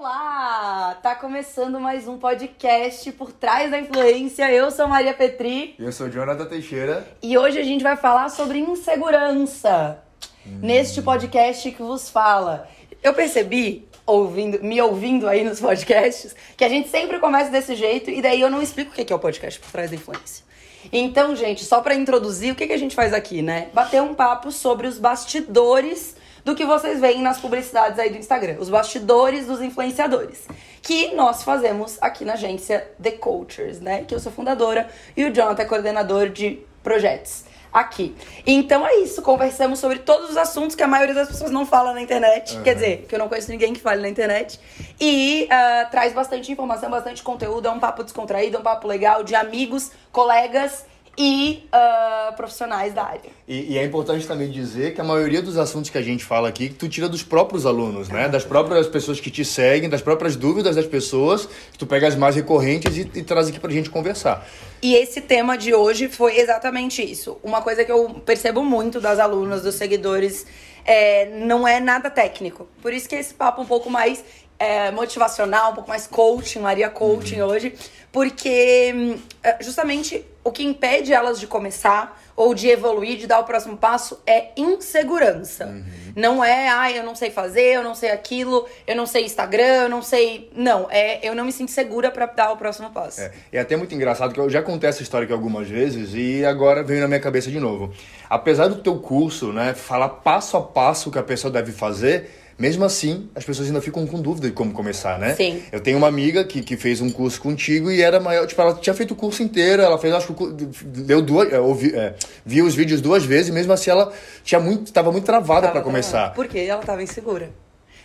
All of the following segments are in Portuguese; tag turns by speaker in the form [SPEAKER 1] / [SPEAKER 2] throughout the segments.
[SPEAKER 1] Olá! Tá começando mais um podcast por trás da influência. Eu sou Maria Petri.
[SPEAKER 2] Eu sou Jonathan Teixeira.
[SPEAKER 1] E hoje a gente vai falar sobre insegurança. Hum. Neste podcast que vos fala. Eu percebi, ouvindo, me ouvindo aí nos podcasts, que a gente sempre começa desse jeito e daí eu não explico o que é o podcast por trás da influência. Então, gente, só para introduzir, o que, que a gente faz aqui, né? Bater um papo sobre os bastidores do que vocês veem nas publicidades aí do Instagram, os bastidores dos influenciadores, que nós fazemos aqui na agência The Cultures, né? Que eu sou fundadora e o Jonathan é coordenador de projetos aqui. Então é isso, conversamos sobre todos os assuntos que a maioria das pessoas não fala na internet. Uhum. Quer dizer, que eu não conheço ninguém que fale na internet. E uh, traz bastante informação, bastante conteúdo, é um papo descontraído, é um papo legal de amigos, colegas e uh, profissionais da área.
[SPEAKER 2] E, e, é importante também dizer que a maioria dos assuntos que a gente fala aqui, tu tira dos próprios alunos, né? Das próprias pessoas que te seguem, das próprias dúvidas das pessoas, que tu pega as mais recorrentes e, e traz aqui pra gente conversar.
[SPEAKER 1] E esse tema de hoje foi exatamente isso. Uma coisa que eu percebo muito das alunas, dos seguidores, é, não é nada técnico. Por isso que esse papo um pouco mais é, motivacional, um pouco mais coaching, Maria Coaching uhum. hoje, porque hum, é, justamente o que impede elas de começar ou de evoluir, de dar o próximo passo, é insegurança. Uhum. Não é, ah, eu não sei fazer, eu não sei aquilo, eu não sei Instagram, eu não sei. Não, é eu não me sinto segura para dar o próximo passo.
[SPEAKER 2] É, é até muito engraçado que eu já contei essa história aqui algumas vezes e agora veio na minha cabeça de novo. Apesar do teu curso, né, falar passo a passo o que a pessoa deve fazer, mesmo assim, as pessoas ainda ficam com dúvida de como começar, né?
[SPEAKER 1] Sim.
[SPEAKER 2] Eu tenho uma amiga que, que fez um curso contigo e era maior. Tipo, ela tinha feito o curso inteiro, ela fez, acho que deu duas. É, ouvi, é, viu os vídeos duas vezes, e mesmo assim ela tinha muito, estava muito travada para começar.
[SPEAKER 1] Porque ela estava insegura.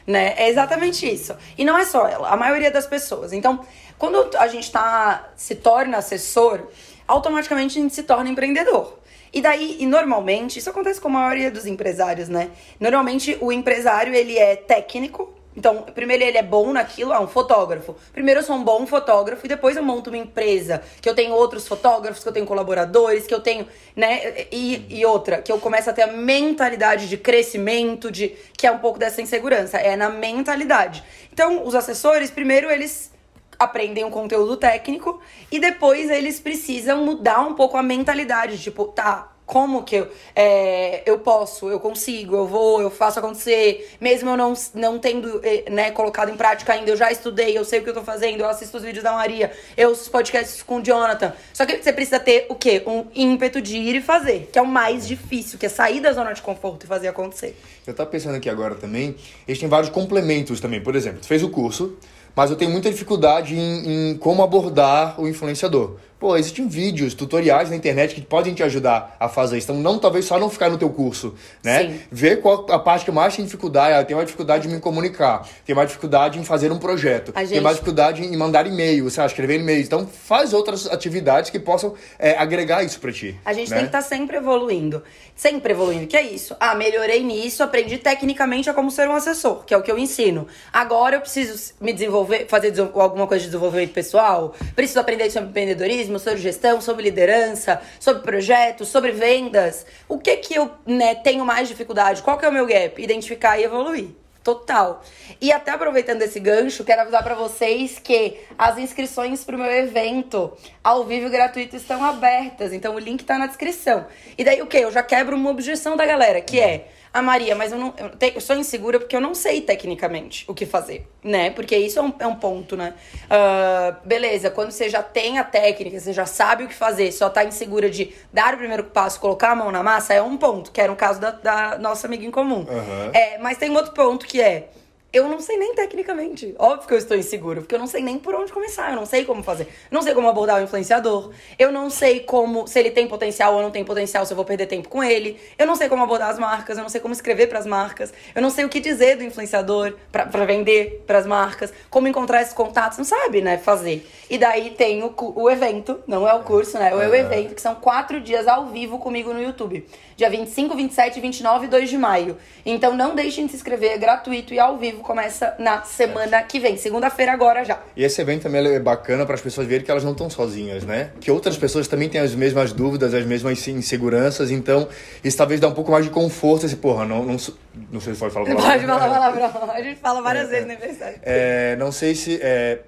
[SPEAKER 1] Né? É exatamente isso. E não é só ela, a maioria das pessoas. Então, quando a gente tá, se torna assessor, automaticamente a gente se torna empreendedor. E daí, e normalmente, isso acontece com a maioria dos empresários, né? Normalmente o empresário, ele é técnico, então, primeiro ele é bom naquilo, é um fotógrafo. Primeiro eu sou um bom fotógrafo e depois eu monto uma empresa, que eu tenho outros fotógrafos, que eu tenho colaboradores, que eu tenho, né? E, e outra, que eu começo a ter a mentalidade de crescimento, de que é um pouco dessa insegurança, é na mentalidade. Então, os assessores, primeiro eles aprendem um conteúdo técnico e depois eles precisam mudar um pouco a mentalidade. Tipo, tá, como que eu, é, eu posso, eu consigo, eu vou, eu faço acontecer, mesmo eu não, não tendo é, né, colocado em prática ainda, eu já estudei, eu sei o que eu tô fazendo, eu assisto os vídeos da Maria, eu os podcasts com o Jonathan. Só que você precisa ter o quê? Um ímpeto de ir e fazer, que é o mais difícil, que é sair da zona de conforto e fazer acontecer.
[SPEAKER 2] Eu tava pensando aqui agora também, eles têm vários complementos também. Por exemplo, tu fez o curso, mas eu tenho muita dificuldade em, em como abordar o influenciador. Pô, existem vídeos, tutoriais na internet que podem te ajudar a fazer isso. Então, não, talvez só não ficar no teu curso, né? Sim. Ver qual a parte que mais tem dificuldade. Eu tenho mais dificuldade em me comunicar, tenho mais dificuldade em fazer um projeto, gente... tenho mais dificuldade em mandar e-mail, sabe? Escrever e-mail. Então, faz outras atividades que possam é, agregar isso para ti.
[SPEAKER 1] A gente né? tem que estar tá sempre evoluindo. Sempre evoluindo. Que é isso? Ah, melhorei nisso, aprendi tecnicamente a como ser um assessor, que é o que eu ensino. Agora eu preciso me desenvolver, fazer alguma coisa de desenvolvimento pessoal, preciso aprender sobre empreendedorismo sobre gestão, sobre liderança, sobre projetos, sobre vendas. O que que eu né, tenho mais dificuldade? Qual que é o meu gap? Identificar e evoluir. Total. E até aproveitando esse gancho, quero avisar para vocês que as inscrições para o meu evento ao vivo gratuito estão abertas. Então o link tá na descrição. E daí o que? Eu já quebro uma objeção da galera, que é ah, Maria, mas eu não eu, te, eu sou insegura porque eu não sei tecnicamente o que fazer, né? Porque isso é um, é um ponto, né? Uh, beleza, quando você já tem a técnica, você já sabe o que fazer, só tá insegura de dar o primeiro passo, colocar a mão na massa, é um ponto, que era um caso da, da nossa amiga em comum. Uhum. É, mas tem outro ponto que é eu não sei nem tecnicamente. Óbvio que eu estou inseguro, porque eu não sei nem por onde começar, eu não sei como fazer. Eu não sei como abordar o influenciador. Eu não sei como se ele tem potencial ou não tem potencial, se eu vou perder tempo com ele. Eu não sei como abordar as marcas, eu não sei como escrever para as marcas. Eu não sei o que dizer do influenciador para vender para as marcas, como encontrar esses contatos, não sabe, né, fazer. E daí tem o, o evento, não é o curso, né? É o evento, que são quatro dias ao vivo comigo no YouTube. Dia 25, 27, 29 e 2 de maio. Então não deixem de se inscrever, é gratuito e ao vivo começa na semana que vem, segunda-feira agora já.
[SPEAKER 2] E esse evento também é bacana para as pessoas verem que elas não estão sozinhas, né? Que outras pessoas também têm as mesmas dúvidas, as mesmas inseguranças, então isso talvez dá um pouco mais de conforto. Esse, porra, não, não, não sei se pode falar
[SPEAKER 1] palavrão. Pode falar palavrão. A gente fala várias é, vezes na universidade.
[SPEAKER 2] É, não sei se... É,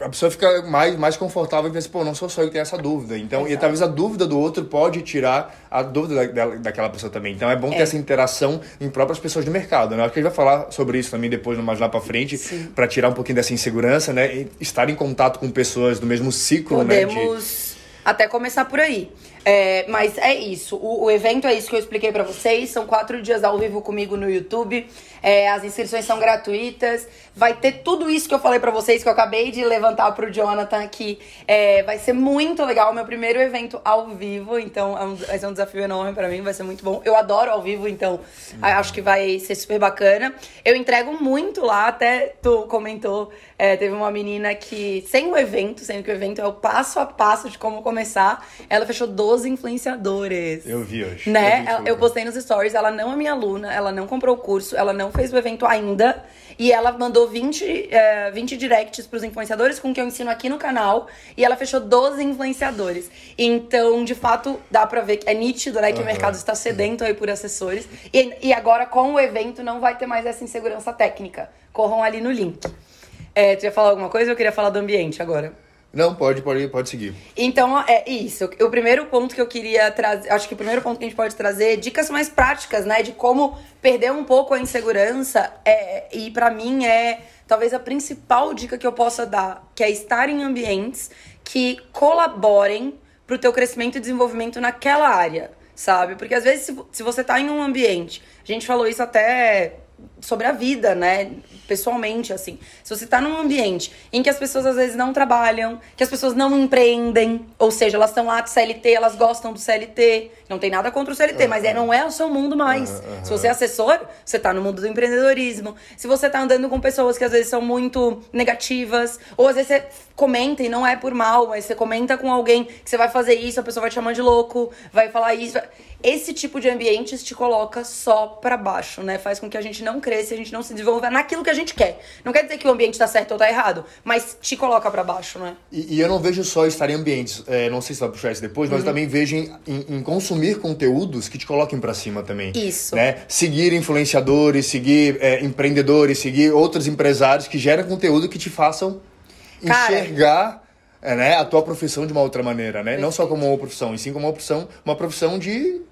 [SPEAKER 2] a pessoa fica mais, mais confortável e pensa, pô, não sou só eu que tenho essa dúvida. Então, Exato. e talvez a dúvida do outro pode tirar a dúvida da, da, daquela pessoa também. Então é bom ter é. essa interação em próprias pessoas do mercado, né? Acho que a gente vai falar sobre isso também depois, mais lá para frente, para tirar um pouquinho dessa insegurança, né? E estar em contato com pessoas do mesmo ciclo,
[SPEAKER 1] Podemos... né? De... até começar por aí. É, mas é isso. O, o, evento é isso que eu expliquei para vocês. São quatro dias ao vivo comigo no YouTube. É, as inscrições são gratuitas. Vai ter tudo isso que eu falei para vocês, que eu acabei de levantar pro Jonathan aqui. É, vai ser muito legal. Meu primeiro evento ao vivo. Então é um, vai ser um desafio enorme para mim. Vai ser muito bom. Eu adoro ao vivo, então uhum. acho que vai ser super bacana. Eu entrego muito lá. Até tu comentou. É, teve uma menina que, sem o evento, sendo que o evento é o passo a passo de como começar, ela fechou 12 12 influenciadores.
[SPEAKER 2] Eu vi hoje.
[SPEAKER 1] Né? Eu, eu postei nos stories, ela não é minha aluna, ela não comprou o curso, ela não fez o evento ainda. E ela mandou 20, é, 20 directs pros influenciadores com que eu ensino aqui no canal. E ela fechou 12 influenciadores. Então, de fato, dá pra ver que é nítido, né? Que uhum. o mercado está sedento aí por assessores. E, e agora, com o evento, não vai ter mais essa insegurança técnica. Corram ali no link. É, tu ia falar alguma coisa ou eu queria falar do ambiente agora?
[SPEAKER 2] Não, pode, pode, pode seguir.
[SPEAKER 1] Então, é isso. O primeiro ponto que eu queria trazer, acho que o primeiro ponto que a gente pode trazer é dicas mais práticas, né, de como perder um pouco a insegurança. É, e para mim é talvez a principal dica que eu possa dar, que é estar em ambientes que colaborem para o teu crescimento e desenvolvimento naquela área, sabe? Porque às vezes se, se você tá em um ambiente, a gente falou isso até sobre a vida, né? Pessoalmente, assim. Se você tá num ambiente em que as pessoas às vezes não trabalham, que as pessoas não empreendem, ou seja, elas estão lá de CLT, elas gostam do CLT. Não tem nada contra o CLT, uhum. mas é, não é o seu mundo mais. Uhum. Se você é assessor, você tá no mundo do empreendedorismo. Se você tá andando com pessoas que às vezes são muito negativas, ou às vezes você comenta e não é por mal, mas você comenta com alguém que você vai fazer isso, a pessoa vai te chamar de louco, vai falar isso. Esse tipo de ambientes te coloca só para baixo, né? Faz com que a gente não cresça, a gente não se desenvolva naquilo que a gente quer. Não quer dizer que o ambiente tá certo ou tá errado, mas te coloca para baixo, né?
[SPEAKER 2] E, e, eu não vejo só estar em ambientes, é, não sei se vai puxar isso depois, mas uhum. eu também vejo em, em, em, consumir conteúdos que te coloquem para cima também.
[SPEAKER 1] Isso.
[SPEAKER 2] Né? Seguir influenciadores, seguir é, empreendedores, seguir outros empresários que geram conteúdo que te façam Cara, enxergar é, né, a tua profissão de uma outra maneira, né? Perfeito. Não só como uma profissão, e sim como uma profissão, uma profissão de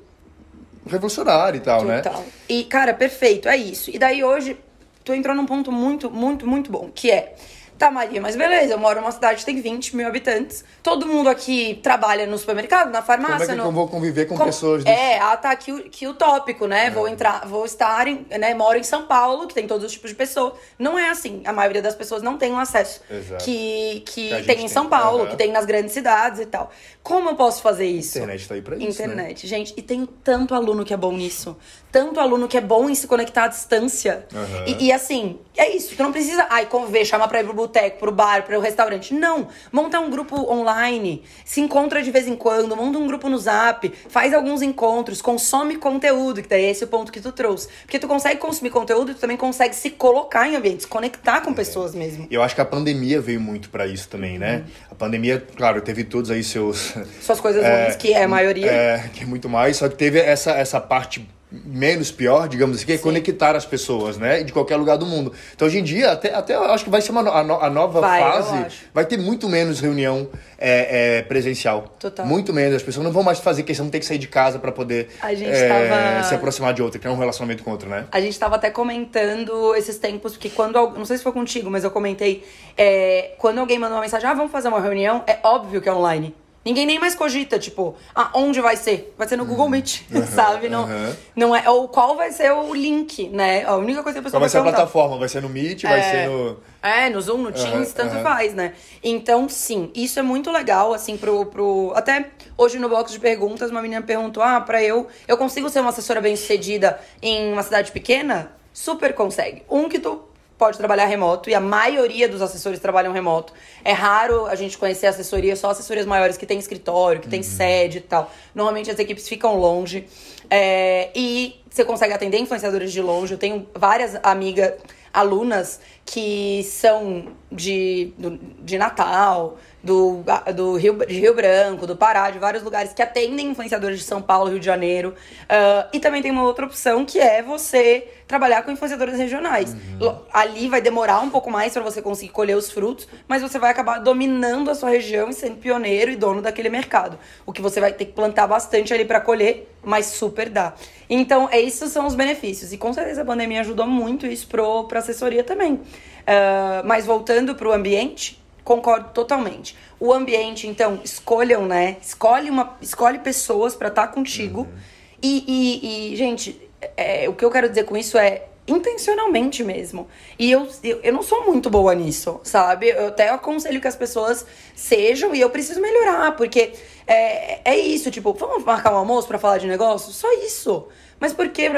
[SPEAKER 2] revolucionário e tal, né? Total. né?
[SPEAKER 1] E, cara, perfeito, é isso. E daí hoje, tu entrou num ponto muito, muito, muito bom, que é Tá, Maria, mas beleza, eu moro numa cidade que tem 20 mil habitantes. Todo mundo aqui trabalha no supermercado, na farmácia. Como é
[SPEAKER 2] que
[SPEAKER 1] no...
[SPEAKER 2] eu vou conviver com,
[SPEAKER 1] com...
[SPEAKER 2] pessoas
[SPEAKER 1] desse... É, ah, tá aqui, aqui o tópico, né? É. Vou entrar, vou estar em, né? Moro em São Paulo, que tem todos os tipos de pessoas. Não é assim. A maioria das pessoas não tem o acesso
[SPEAKER 2] Exato.
[SPEAKER 1] que, que, que tem em São Paulo, uhum. que tem nas grandes cidades e tal. Como eu posso fazer isso?
[SPEAKER 2] Internet tá aí pra isso.
[SPEAKER 1] Né? Internet, né? gente. E tem tanto aluno que é bom nisso. Tanto aluno que é bom em se conectar à distância. Uhum. E, e, assim, é isso. Tu não precisa, ai, conviver, chamar pra ir pro boteco, pro bar, para o restaurante. Não. Monta um grupo online, se encontra de vez em quando, monta um grupo no Zap, faz alguns encontros, consome conteúdo, que daí é esse o ponto que tu trouxe. Porque tu consegue consumir conteúdo e tu também consegue se colocar em ambientes, conectar com é. pessoas mesmo.
[SPEAKER 2] Eu acho que a pandemia veio muito para isso também, né? Uhum. A pandemia, claro, teve todos aí seus.
[SPEAKER 1] Suas coisas é, ruins, que é a maioria.
[SPEAKER 2] É, que é muito mais, só que teve essa, essa parte menos pior, digamos assim, que é Sim. conectar as pessoas, né? De qualquer lugar do mundo. Então, hoje em dia, até, até eu acho que vai ser uma a, no, a nova vai, fase. Vai ter muito menos reunião é, é, presencial.
[SPEAKER 1] Total.
[SPEAKER 2] Muito menos. As pessoas não vão mais fazer questão de ter que sair de casa para poder é, tava... se aproximar de outra, criar um relacionamento com outra, né?
[SPEAKER 1] A gente tava até comentando esses tempos, porque quando. Não sei se foi contigo, mas eu comentei. É, quando alguém mandou uma mensagem, ah, vamos fazer uma reunião, é óbvio que é online. Ninguém nem mais cogita, tipo, ah, onde vai ser? Vai ser no Google Meet, uhum, sabe? Não, uhum. não é. Ou qual vai ser o link, né? A única coisa que a pessoa
[SPEAKER 2] qual vai ser a plataforma? Vai ser no Meet, é, vai ser no.
[SPEAKER 1] É, no Zoom, no Teams, tanto faz, né? Então, sim, isso é muito legal, assim, pro, pro. Até hoje no box de perguntas, uma menina perguntou: ah, pra eu. Eu consigo ser uma assessora bem sucedida em uma cidade pequena? Super consegue. Um que tu pode trabalhar remoto e a maioria dos assessores trabalham remoto. É raro a gente conhecer assessoria, só assessorias maiores que têm escritório, que têm uhum. sede e tal. Normalmente as equipes ficam longe. É, e você consegue atender influenciadores de longe. Eu tenho várias amigas alunas que são de, de Natal, do, do Rio, de Rio Branco, do Pará, de vários lugares que atendem influenciadores de São Paulo, Rio de Janeiro. Uh, e também tem uma outra opção que é você trabalhar com influenciadores regionais. Uhum. Ali vai demorar um pouco mais para você conseguir colher os frutos, mas você vai acabar dominando a sua região e sendo pioneiro e dono daquele mercado. O que você vai ter que plantar bastante ali para colher, mas super dá. Então, esses são os benefícios. E com certeza a pandemia ajudou muito isso para assessoria também. Uh, mas voltando para o ambiente, Concordo totalmente. O ambiente, então, escolham, né? Escolhe, uma, escolhe pessoas para estar tá contigo. Uhum. E, e, e, gente, é, o que eu quero dizer com isso é intencionalmente mesmo. E eu, eu, eu, não sou muito boa nisso, sabe? Eu até aconselho que as pessoas sejam e eu preciso melhorar, porque é, é isso, tipo, vamos marcar um almoço para falar de negócio? Só isso. Mas por quê?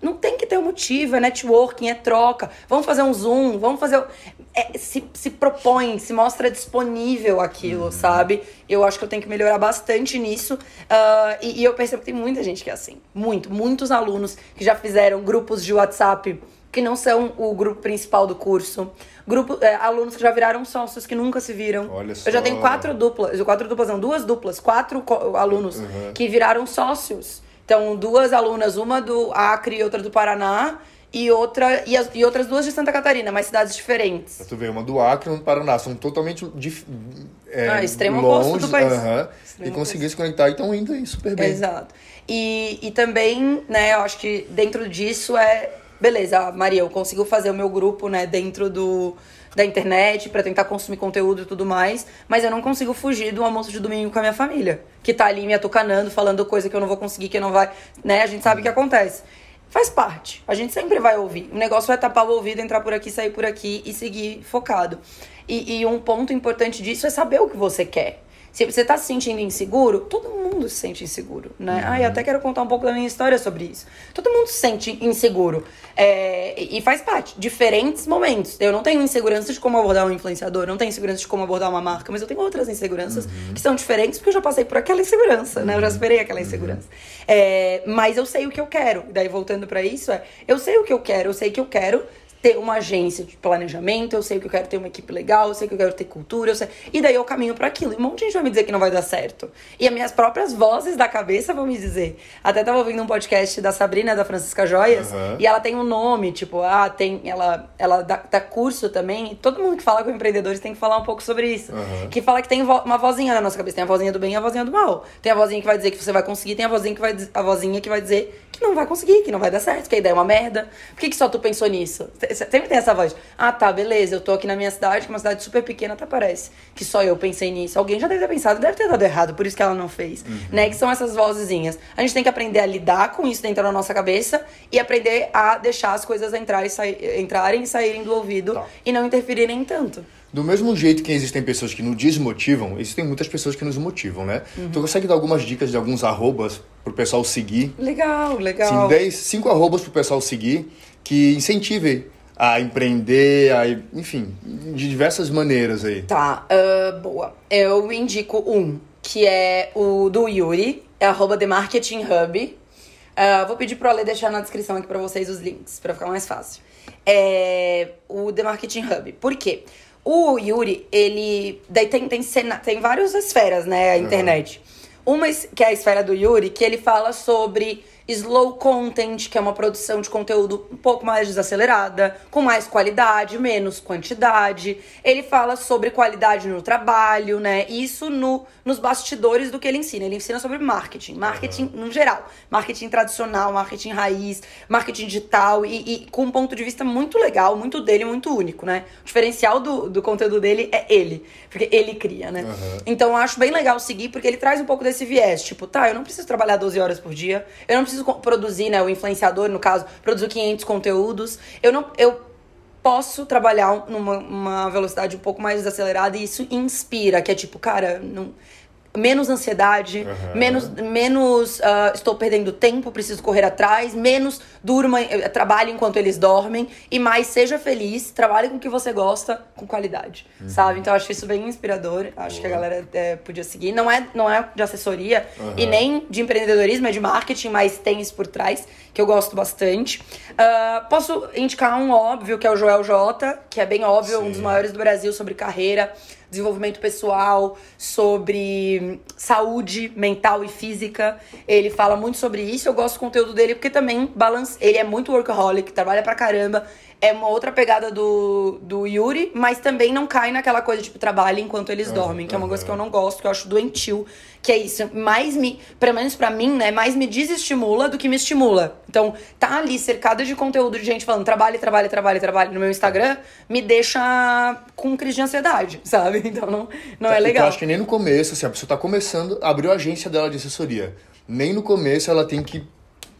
[SPEAKER 1] Não tem que ter um motivo, é networking, é troca. Vamos fazer um Zoom, vamos fazer. É, se, se propõe, se mostra disponível aquilo, uhum. sabe? Eu acho que eu tenho que melhorar bastante nisso. Uh, e, e, eu percebo que tem muita gente que é assim. Muito. Muitos alunos que já fizeram grupos de WhatsApp que não são o grupo principal do curso. Grupo, é, alunos que já viraram sócios que nunca se viram.
[SPEAKER 2] Olha só.
[SPEAKER 1] Eu já tenho quatro duplas, quatro duplas não, duas duplas, quatro alunos uhum. que viraram sócios. Então, duas alunas, uma do Acre e outra do Paraná, e outra e, as, e outras duas de Santa Catarina, mas cidades diferentes.
[SPEAKER 2] Tu vê uma do Acre e uma do Paraná, são totalmente dif,
[SPEAKER 1] é, ah, extremo longe, oposto do país. Uh -huh,
[SPEAKER 2] e conseguir se conectar e estão indo aí super bem.
[SPEAKER 1] Exato. E, e também, né, eu acho que dentro disso é beleza, Maria, eu consigo fazer o meu grupo, né, dentro do da internet para tentar consumir conteúdo e tudo mais, mas eu não consigo fugir do almoço de domingo com a minha família, que tá ali me atucanando, falando coisa que eu não vou conseguir, que não vai, né? A gente sabe o que acontece. Faz parte. A gente sempre vai ouvir. O negócio é tapar o ouvido, entrar por aqui, sair por aqui e seguir focado. E, e um ponto importante disso é saber o que você quer. Se você tá se sentindo inseguro, todo mundo se sente inseguro, né? Uhum. Ah, e até quero contar um pouco da minha história sobre isso. Todo mundo se sente inseguro. É, e faz parte. Diferentes momentos. Eu não tenho insegurança de como abordar um influenciador, não tenho insegurança de como abordar uma marca, mas eu tenho outras inseguranças uhum. que são diferentes porque eu já passei por aquela insegurança, né? Eu já uhum. esperei aquela uhum. insegurança. É, mas eu sei o que eu quero. Daí, voltando para isso, é... Eu sei o que eu quero, eu sei que eu quero ter uma agência de planejamento, eu sei que eu quero ter uma equipe legal, eu sei que eu quero ter cultura, eu sei... e daí eu caminho para aquilo. E um monte de gente vai me dizer que não vai dar certo. E as minhas próprias vozes da cabeça vão me dizer. Até tava ouvindo um podcast da Sabrina, da Francisca Joias, uhum. e ela tem um nome, tipo, ah, tem. Ela, ela dá, dá, curso também. Todo mundo que fala com empreendedores tem que falar um pouco sobre isso. Uhum. Que fala que tem vo uma vozinha na nossa cabeça. Tem a vozinha do bem e a vozinha do mal. Tem a vozinha que vai dizer que você vai conseguir, tem a vozinha que vai, a vozinha que vai dizer que não vai conseguir, que não vai dar certo, que a ideia é uma merda. Por que, que só tu pensou nisso? Sempre tem essa voz. Ah, tá, beleza, eu tô aqui na minha cidade, que é uma cidade super pequena, até parece que só eu pensei nisso. Alguém já deve ter pensado, deve ter dado errado, por isso que ela não fez. Uhum. Né? Que são essas vozezinhas. A gente tem que aprender a lidar com isso dentro da nossa cabeça e aprender a deixar as coisas entrarem e, sair, entrarem e saírem do ouvido tá. e não interferirem tanto.
[SPEAKER 2] Do mesmo jeito que existem pessoas que nos desmotivam, existem muitas pessoas que nos motivam, né? Uhum. Tu consegue dar algumas dicas de alguns arrobas pro pessoal seguir?
[SPEAKER 1] Legal, legal.
[SPEAKER 2] Sim, 10, 5 arrobas pro pessoal seguir que incentive a empreender, a, enfim, de diversas maneiras aí.
[SPEAKER 1] Tá, uh, boa. Eu indico um, que é o do Yuri, é arroba The Marketing Hub. Uh, vou pedir pro Ale deixar na descrição aqui para vocês os links, para ficar mais fácil. É o The Marketing Hub. Por quê? O Yuri, ele. Daí tem, tem, cena, tem várias esferas, né? A internet. Uhum. Uma que é a esfera do Yuri, que ele fala sobre slow content, que é uma produção de conteúdo um pouco mais desacelerada, com mais qualidade, menos quantidade. Ele fala sobre qualidade no trabalho, né? Isso no, nos bastidores do que ele ensina. Ele ensina sobre marketing, marketing uhum. no geral, marketing tradicional, marketing raiz, marketing digital e, e, com um ponto de vista muito legal, muito dele, muito único, né? O diferencial do, do conteúdo dele é ele, porque ele cria, né? Uhum. Então eu acho bem legal seguir porque ele traz um pouco desse viés, tipo, tá, eu não preciso trabalhar 12 horas por dia, eu não preciso preciso produzir, né, o influenciador, no caso, produzir 500 conteúdos. Eu não eu posso trabalhar numa velocidade um pouco mais desacelerada e isso inspira, que é tipo, cara, não menos ansiedade, menos, menos ah, estou perdendo tempo, preciso correr atrás, menos durma, eh, trabalhe enquanto eles dormem e mais seja feliz, trabalhe com o que você gosta, com qualidade, sabe? Então eu acho isso bem inspirador, acho que a galera eh, podia seguir. Não é, não é de assessoria e nem de empreendedorismo, é de marketing, mas tem isso por trás, que eu gosto bastante. Ah, posso indicar um óbvio, que é o Joel J, que é bem óbvio, um dos
[SPEAKER 2] Sim.
[SPEAKER 1] maiores do Brasil sobre carreira, desenvolvimento pessoal, sobre saúde mental e física. Ele fala muito sobre isso. Eu gosto do conteúdo dele porque também balance. Ele é muito workaholic, trabalha pra caramba. É uma outra pegada do, do Yuri, mas também não cai naquela coisa, tipo, trabalha enquanto eles dormem, que é uma coisa que eu não gosto, que eu acho doentio. Que é isso, mais me, pelo menos pra mim, né, mais me desestimula do que me estimula. Então, tá ali cercada de conteúdo de gente falando trabalhe, trabalhe, trabalhe, trabalhe no meu Instagram, me deixa com crise de ansiedade, sabe? Então não, não é
[SPEAKER 2] Eu
[SPEAKER 1] legal.
[SPEAKER 2] acho que nem no começo, assim, a pessoa tá começando, abriu a agência dela de assessoria. Nem no começo ela tem que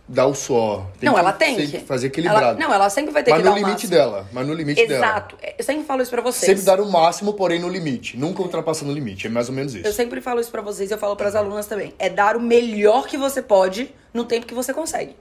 [SPEAKER 2] dar o suor.
[SPEAKER 1] não,
[SPEAKER 2] que
[SPEAKER 1] ela tem
[SPEAKER 2] ser-
[SPEAKER 1] que.
[SPEAKER 2] fazer equilibrado.
[SPEAKER 1] Ela, não, ela sempre vai ter
[SPEAKER 2] mas
[SPEAKER 1] que
[SPEAKER 2] no
[SPEAKER 1] dar o
[SPEAKER 2] limite
[SPEAKER 1] máximo.
[SPEAKER 2] dela. Mas no limite dela.
[SPEAKER 1] Exato. Eu sempre falo isso pra vocês.
[SPEAKER 2] Sempre dar o máximo, porém no limite. Nunca ultrapassando o limite. É mais ou menos
[SPEAKER 1] Eu
[SPEAKER 2] isso.
[SPEAKER 1] sempre falo isso pra vocês, eu falo pras alunas também. É dar o melhor que você pode no tempo que você consegue.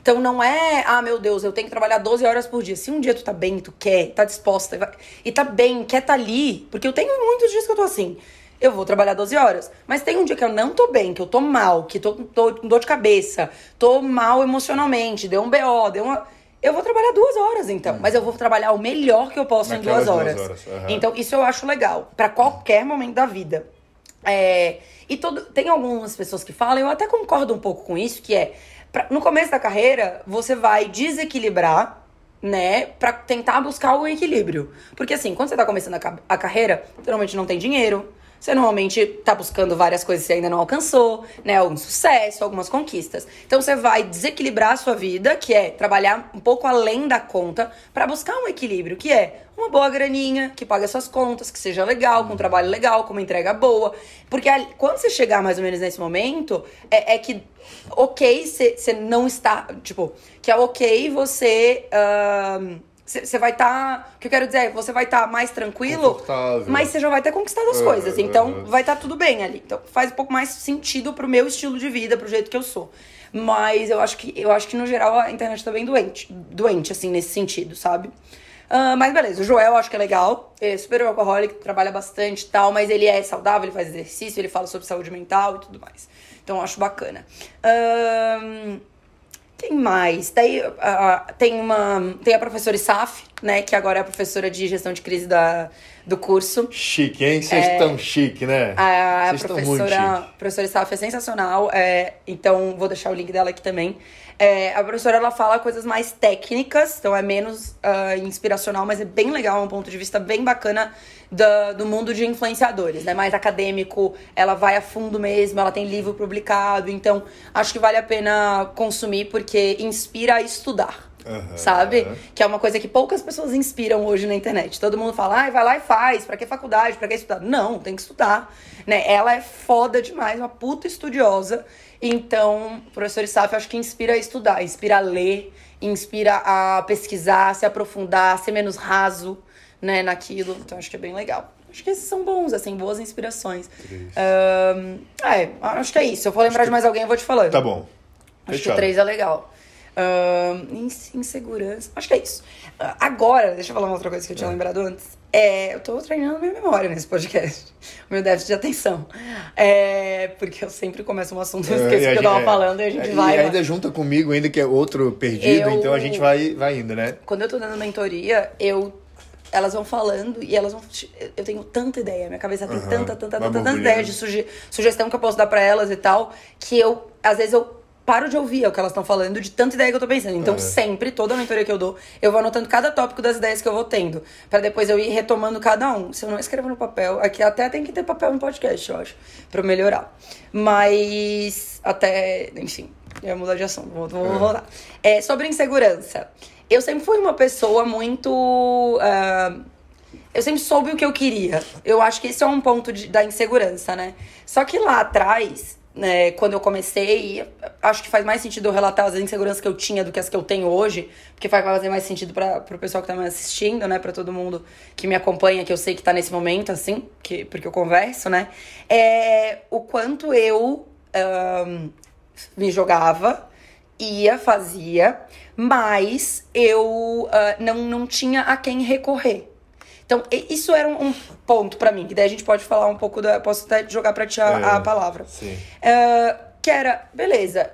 [SPEAKER 1] Então não é, ah, meu Deus, eu tenho que trabalhar 12 horas por dia. Se um dia tu tá bem, tu quer, tá disposta e vai- e tá bem, quer tá ali, porque eu tenho muitos dias que eu tô assim. Eu vou trabalhar 12 horas. Mas tem um dia que eu não tô bem, que eu tô mal, que tô, tô com dor de cabeça, tô mal emocionalmente, deu um BO, deu uma. Eu vou trabalhar duas horas, então. Mas eu vou trabalhar o melhor que eu posso em
[SPEAKER 2] Naquelas
[SPEAKER 1] duas
[SPEAKER 2] duas
[SPEAKER 1] horas.
[SPEAKER 2] horas, aham.
[SPEAKER 1] Então, isso eu acho legal. Pra qualquer momento da vida. É, e todo, tem algumas pessoas que falam, eu até concordo um pouco com isso, que é, pra- no começo da carreira, você vai desequilibrar, né, pra tentar buscar o equilíbrio. Porque assim, quando você tá começando a, a carreira, normalmente não tem dinheiro, você normalmente tá buscando várias coisas que você ainda não alcançou, né, algum sucesso, algumas conquistas. Então você vai desequilibrar a sua vida, que é trabalhar um pouco além da conta, pra buscar um equilíbrio, que é uma boa graninha, que pague as suas contas, que seja legal, com um trabalho legal, com uma entrega boa. Porque quando você chegar mais ou menos nesse momento, é, é que ok você não está. Tipo, que é ok você. Você vai estar. o que eu quero dizer é, você vai estar mais tranquilo, mas você já vai ter conquistado as
[SPEAKER 2] É,
[SPEAKER 1] coisas. Então
[SPEAKER 2] é.
[SPEAKER 1] vai estar tudo bem ali. Então faz um pouco mais sentido pro meu estilo de vida, pro jeito que eu sou. Mas eu acho que, eu acho que no geral a internet tá bem doente. Doente, assim, nesse sentido, sabe? Ah, mas beleza, o Joel eu acho que é legal. Ele é super alcoólico, trabalha bastante e tal, mas ele é saudável, ele faz exercício, ele fala sobre saúde mental e tudo mais. Então eu acho bacana. Ahn, quem mais? Daí, ah, tem uma. Tem a professora Isaf, né? Que agora é a professora de gestão de crise da, do curso.
[SPEAKER 2] Chique, hein? Vocês estão chique, né?
[SPEAKER 1] A
[SPEAKER 2] Vocês
[SPEAKER 1] professora, professora Isaf é sensacional, é, então vou deixar o link dela aqui também. É, a professora ela fala coisas mais técnicas, então é menos ah, inspiracional, mas é bem legal, é um ponto de vista bem bacana da- do mundo de influenciadores, né? Mais acadêmico, ela vai a fundo mesmo, ela tem livro publicado, então acho que vale a pena consumir porque inspira a estudar.
[SPEAKER 2] Aham.
[SPEAKER 1] Sabe? Que é uma coisa que poucas pessoas inspiram hoje na internet. Todo mundo fala, ai, vai lá e faz, pra que faculdade, pra que estudar? Não, tem que estudar. Né? Ela é foda demais, uma puta estudiosa. Então, o professor eu acho que inspira a estudar, inspira a ler, inspira a pesquisar, se aprofundar, ser menos raso, né, naquilo. Então, acho que é bem legal. Acho que esses são bons, assim, boas inspirações. Ahn, é, acho que é isso. Se eu for lembrar de mais alguém, eu vou te falando.
[SPEAKER 2] Tá bom.
[SPEAKER 1] Acho que
[SPEAKER 2] Fechado.
[SPEAKER 1] 3 é legal. Ins- insegurança. Acho que é isso. Ah, Agora, deixa eu falar uma outra coisa que eu tinha lembrado antes. É, eu tô treinando minha memória nesse podcast. O meu déficit de atenção. É, porque eu sempre começo um assunto, eu
[SPEAKER 2] É,
[SPEAKER 1] esqueço
[SPEAKER 2] e
[SPEAKER 1] o que eu tava
[SPEAKER 2] é,
[SPEAKER 1] falando e a gente
[SPEAKER 2] e
[SPEAKER 1] vai.
[SPEAKER 2] ainda
[SPEAKER 1] vai.
[SPEAKER 2] junta comigo, ainda que é outro perdido,
[SPEAKER 1] Eu-
[SPEAKER 2] então a gente vai, vai indo, né?
[SPEAKER 1] Quando eu tô dando mentoria, eu. Elas vão falando e elas vão. Eu tenho tanta ideia, minha cabeça tem
[SPEAKER 2] Aham,
[SPEAKER 1] tanta, tanta,
[SPEAKER 2] vai
[SPEAKER 1] tanta, tanta ideia de suge- sugestão que eu posso dar pra elas e tal, que eu, às vezes, eu paro de ouvir o que elas estão falando de tanta ideia que eu tô pensando. Então,
[SPEAKER 2] É.
[SPEAKER 1] sempre, toda a mentoria que eu dou, eu vou anotando cada tópico das ideias que eu vou tendo, Pra depois eu ir retomando cada um. Se eu não escrevo no papel, aqui até tem que ter papel no podcast, eu acho, pra eu melhorar. Mas, até, enfim, eu ia mudar de assunto, vou, vou
[SPEAKER 2] É.
[SPEAKER 1] voltar. É, sobre insegurança. Eu sempre fui uma pessoa muito. ah, eu sempre soube o que eu queria. Eu acho que esse é um ponto de- da insegurança, né? Só que lá atrás, né, quando eu comecei, acho que faz mais sentido eu relatar as inseguranças que eu tinha do que as que eu tenho hoje, porque vai fazer mais sentido para o pessoal que tá me assistindo, né, para todo mundo que me acompanha, que eu sei que tá nesse momento, assim, que, porque eu converso, né, é o quanto eu um, me jogava, ia, fazia, mas eu uh, não, não tinha a quem recorrer. Então, isso era um, ponto para mim, que daí a gente pode falar um pouco da. Posso até jogar pra ti a, é, a palavra.
[SPEAKER 2] Sim.
[SPEAKER 1] Uh, que era, beleza,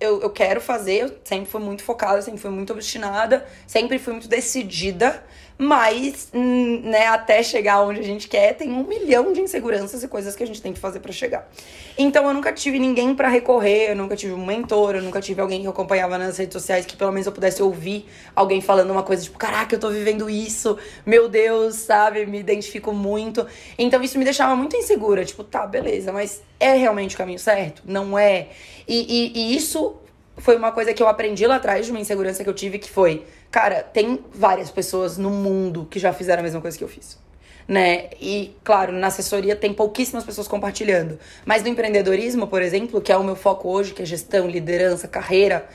[SPEAKER 1] eu, eu quero fazer, eu sempre fui muito focada, sempre fui muito obstinada, sempre fui muito decidida. Mas, hum, né, até chegar onde a gente quer, tem um milhão de inseguranças e coisas que a gente tem que fazer para chegar. Então, eu nunca tive ninguém para recorrer, eu nunca tive um mentor, eu nunca tive alguém que eu acompanhava nas redes sociais que pelo menos eu pudesse ouvir alguém falando uma coisa tipo, caraca, eu tô vivendo isso, meu Deus, sabe? Me identifico muito. Então, isso me deixava muito insegura. Tipo, tá, beleza, mas é realmente o caminho certo? Não é. E, e, e isso foi uma coisa que eu aprendi lá atrás de uma insegurança que eu tive, que foi Cara, tem várias pessoas no mundo que já fizeram a mesma coisa que eu fiz. Né? E, claro, na assessoria tem pouquíssimas pessoas compartilhando. Mas no empreendedorismo, por exemplo, que é o meu foco hoje, que é gestão, liderança, carreira,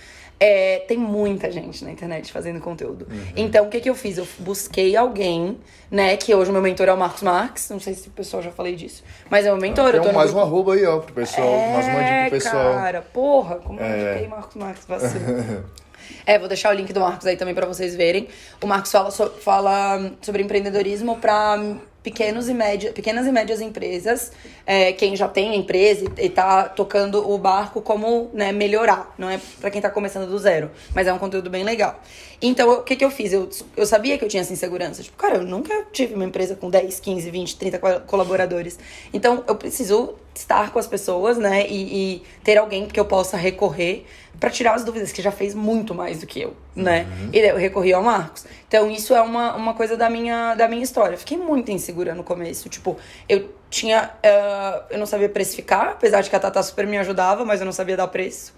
[SPEAKER 1] é, tem muita gente na internet fazendo conteúdo. Uhum. Então, o que, que eu fiz? Eu busquei alguém, né? Que hoje o meu mentor é o Marcos Marques. Não sei se o pessoal já falei disso. Mas é o mentor.
[SPEAKER 2] Ah, mais no... um arroba aí, ó, pro pessoal. É, mais uma dica pro pessoal.
[SPEAKER 1] Cara, porra, como é. eu indiquei Marcos Marques, vacilo. É, vou deixar o link do Marcos aí também para vocês verem. O Marcos fala, so, fala sobre empreendedorismo para pequenos e média, pequenas e médias empresas, é, quem já tem empresa e, está tocando o barco, como né, melhorar. Não é para quem está começando do zero, mas é um conteúdo bem legal. Então, o que, que eu fiz? Eu, eu sabia que eu tinha essa insegurança. Tipo, cara, eu nunca tive uma empresa com 10, 15, 20, 30 colaboradores. Então, eu preciso estar com as pessoas, né? E, e ter alguém que eu possa recorrer para tirar as dúvidas, que já fez muito mais do que eu, né? Uhum. E eu recorri ao Marcos. Então, isso é uma, uma coisa da minha, da minha história. fiquei muito insegura no começo. Tipo, eu tinha. Uh, eu não sabia precificar, apesar de que a Tata super me ajudava, mas eu não sabia dar preço.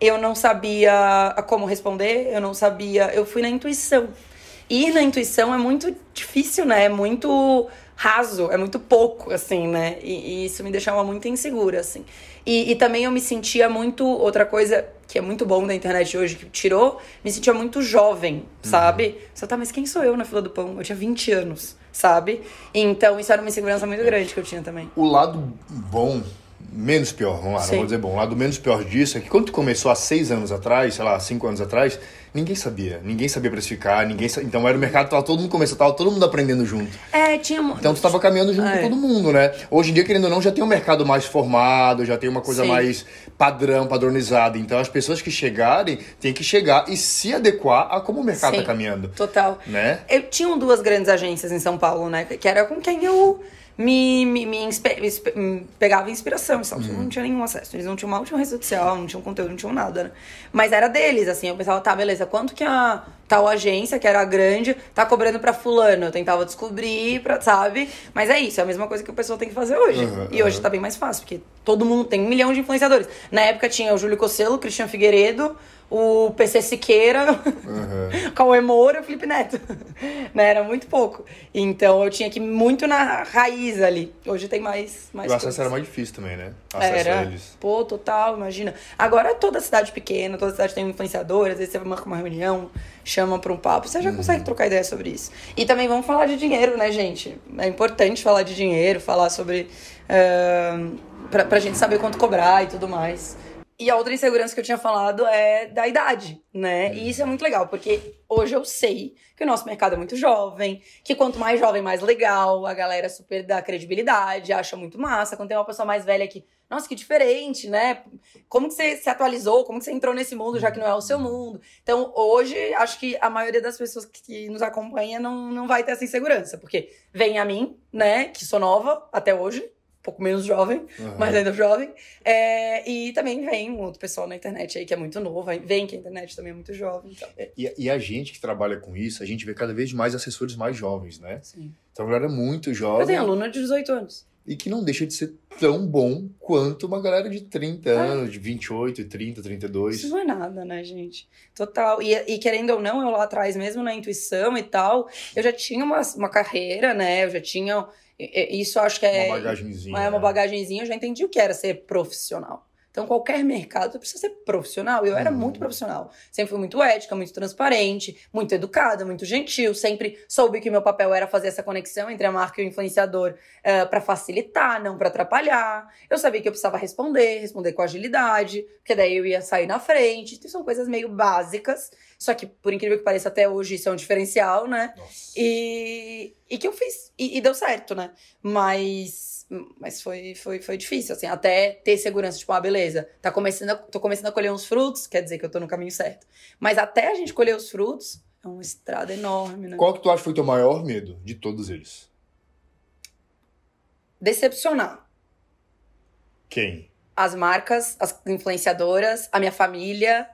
[SPEAKER 1] Eu não sabia como responder, eu não sabia. Eu fui na intuição. Ir na intuição é muito difícil, né? É muito raso, é muito pouco, assim, né? E, e isso me deixava muito insegura, assim. E, e, também eu me sentia muito. Outra coisa que é muito bom da internet hoje, que tirou, me sentia muito jovem, uhum. sabe? Só tá, mas quem sou eu na fila do pão? Eu tinha 20 anos, sabe? Então isso era uma insegurança muito grande que eu tinha também.
[SPEAKER 2] O lado bom menos pior, vamos lá, Sim. não vou dizer bom. O lado menos pior disso é que quando começou há seis anos atrás, sei lá, cinco anos atrás, ninguém sabia. Ninguém sabia precificar, ninguém sa... Então era o mercado, tava todo mundo começando, tava todo mundo aprendendo junto.
[SPEAKER 1] É, tinha...
[SPEAKER 2] Então tu tava caminhando junto é. com todo mundo, né? Hoje em dia, querendo ou não, já tem um mercado mais formado, já tem uma coisa Sim. mais padrão, padronizada. Então as pessoas que chegarem, têm que chegar e se adequar a como o mercado tá Sim, tá caminhando.
[SPEAKER 1] Total.
[SPEAKER 2] Né?
[SPEAKER 1] Eu tinha duas grandes agências em São Paulo, né? Que era com quem eu me, me, me, me pegava inspiração. Então, uhum. não tinha nenhum acesso. Eles não tinham uma última rede social, não tinham conteúdo, não tinham nada, né? Mas era deles, assim. Eu pensava, tá, beleza, quanto que a tal agência, que era grande, tá cobrando pra fulano? Eu tentava descobrir, pra, sabe? Mas é isso, é a mesma coisa que o pessoal tem que fazer hoje. Uhum, e hoje uhum. tá bem mais fácil, porque todo mundo tem um milhão de influenciadores. Na época tinha o Júlio Cosselo, o Cristian Figueiredo, o PC Siqueira, uhum. Cauê Moura, Felipe Neto. né? Era muito pouco. Então eu tinha que ir muito na raiz ali. Hoje tem mais. mais
[SPEAKER 2] o acesso coisas. era mais difícil também, né? Acesso
[SPEAKER 1] era. a eles. Pô, total, imagina. Agora toda cidade pequena, toda cidade tem um influenciador, às vezes você marca uma reunião, chama pra um papo, você já uhum. consegue trocar ideia sobre isso. E também vamos falar de dinheiro, né, gente? É importante falar de dinheiro, falar sobre. Uh, pra, pra gente saber quanto cobrar e tudo mais. E a outra insegurança que eu tinha falado é da idade, né? E isso é muito legal, porque hoje eu sei que o nosso mercado é muito jovem, que quanto mais jovem, mais legal, a galera super dá credibilidade, acha muito massa. Quando tem uma pessoa mais velha que, nossa, que diferente, né? Como que você se atualizou? Como que você entrou nesse mundo, já que não é o seu mundo? Então, hoje, acho que a maioria das pessoas que nos acompanha não, não vai ter essa insegurança, porque vem a mim, né, que sou nova até hoje, pouco menos jovem, uhum. mas ainda jovem. É, e também vem um outro pessoal na internet aí que é muito novo, vem que a internet também é muito jovem. Então.
[SPEAKER 2] É, e, e, a gente que trabalha com isso, a gente vê cada vez mais assessores mais jovens, né? Sim. Então a galera é muito jovem. Eu
[SPEAKER 1] tenho aluno de 18 anos.
[SPEAKER 2] E que não deixa de ser tão bom quanto uma galera de 30 ah. anos, de 28, 30, 32.
[SPEAKER 1] Isso não é nada, né, gente? Total. E, e querendo ou não, eu lá atrás, mesmo na intuição e tal, eu já tinha uma, uma carreira, né? Eu já tinha isso acho que é.
[SPEAKER 2] Uma bagagenzinha.
[SPEAKER 1] É uma bagagenzinha, eu já entendi o que era ser profissional. Então, qualquer mercado precisa ser profissional. E eu era
[SPEAKER 2] Uhum.
[SPEAKER 1] muito profissional. Sempre fui muito ética, muito transparente, muito educada, muito gentil. Sempre soube que meu papel era fazer essa conexão entre a marca e o influenciador para facilitar, não para atrapalhar. Eu sabia que eu precisava responder, responder com agilidade, porque daí eu ia sair na frente. Então, são coisas meio básicas. Só que, por incrível que pareça, até hoje isso é um diferencial, né?
[SPEAKER 2] Nossa.
[SPEAKER 1] E, e que eu fiz. E, e deu certo, né? Mas, mas foi, foi, foi difícil, assim, até ter segurança, tipo, ah, beleza, tá começando a, tô começando a colher uns frutos, quer dizer que eu tô no caminho certo. Mas até a gente colher os frutos, é uma estrada enorme, né?
[SPEAKER 2] Qual que tu acha que foi o teu maior medo de todos eles?
[SPEAKER 1] Decepcionar
[SPEAKER 2] Quem?
[SPEAKER 1] as marcas, as influenciadoras, a minha família,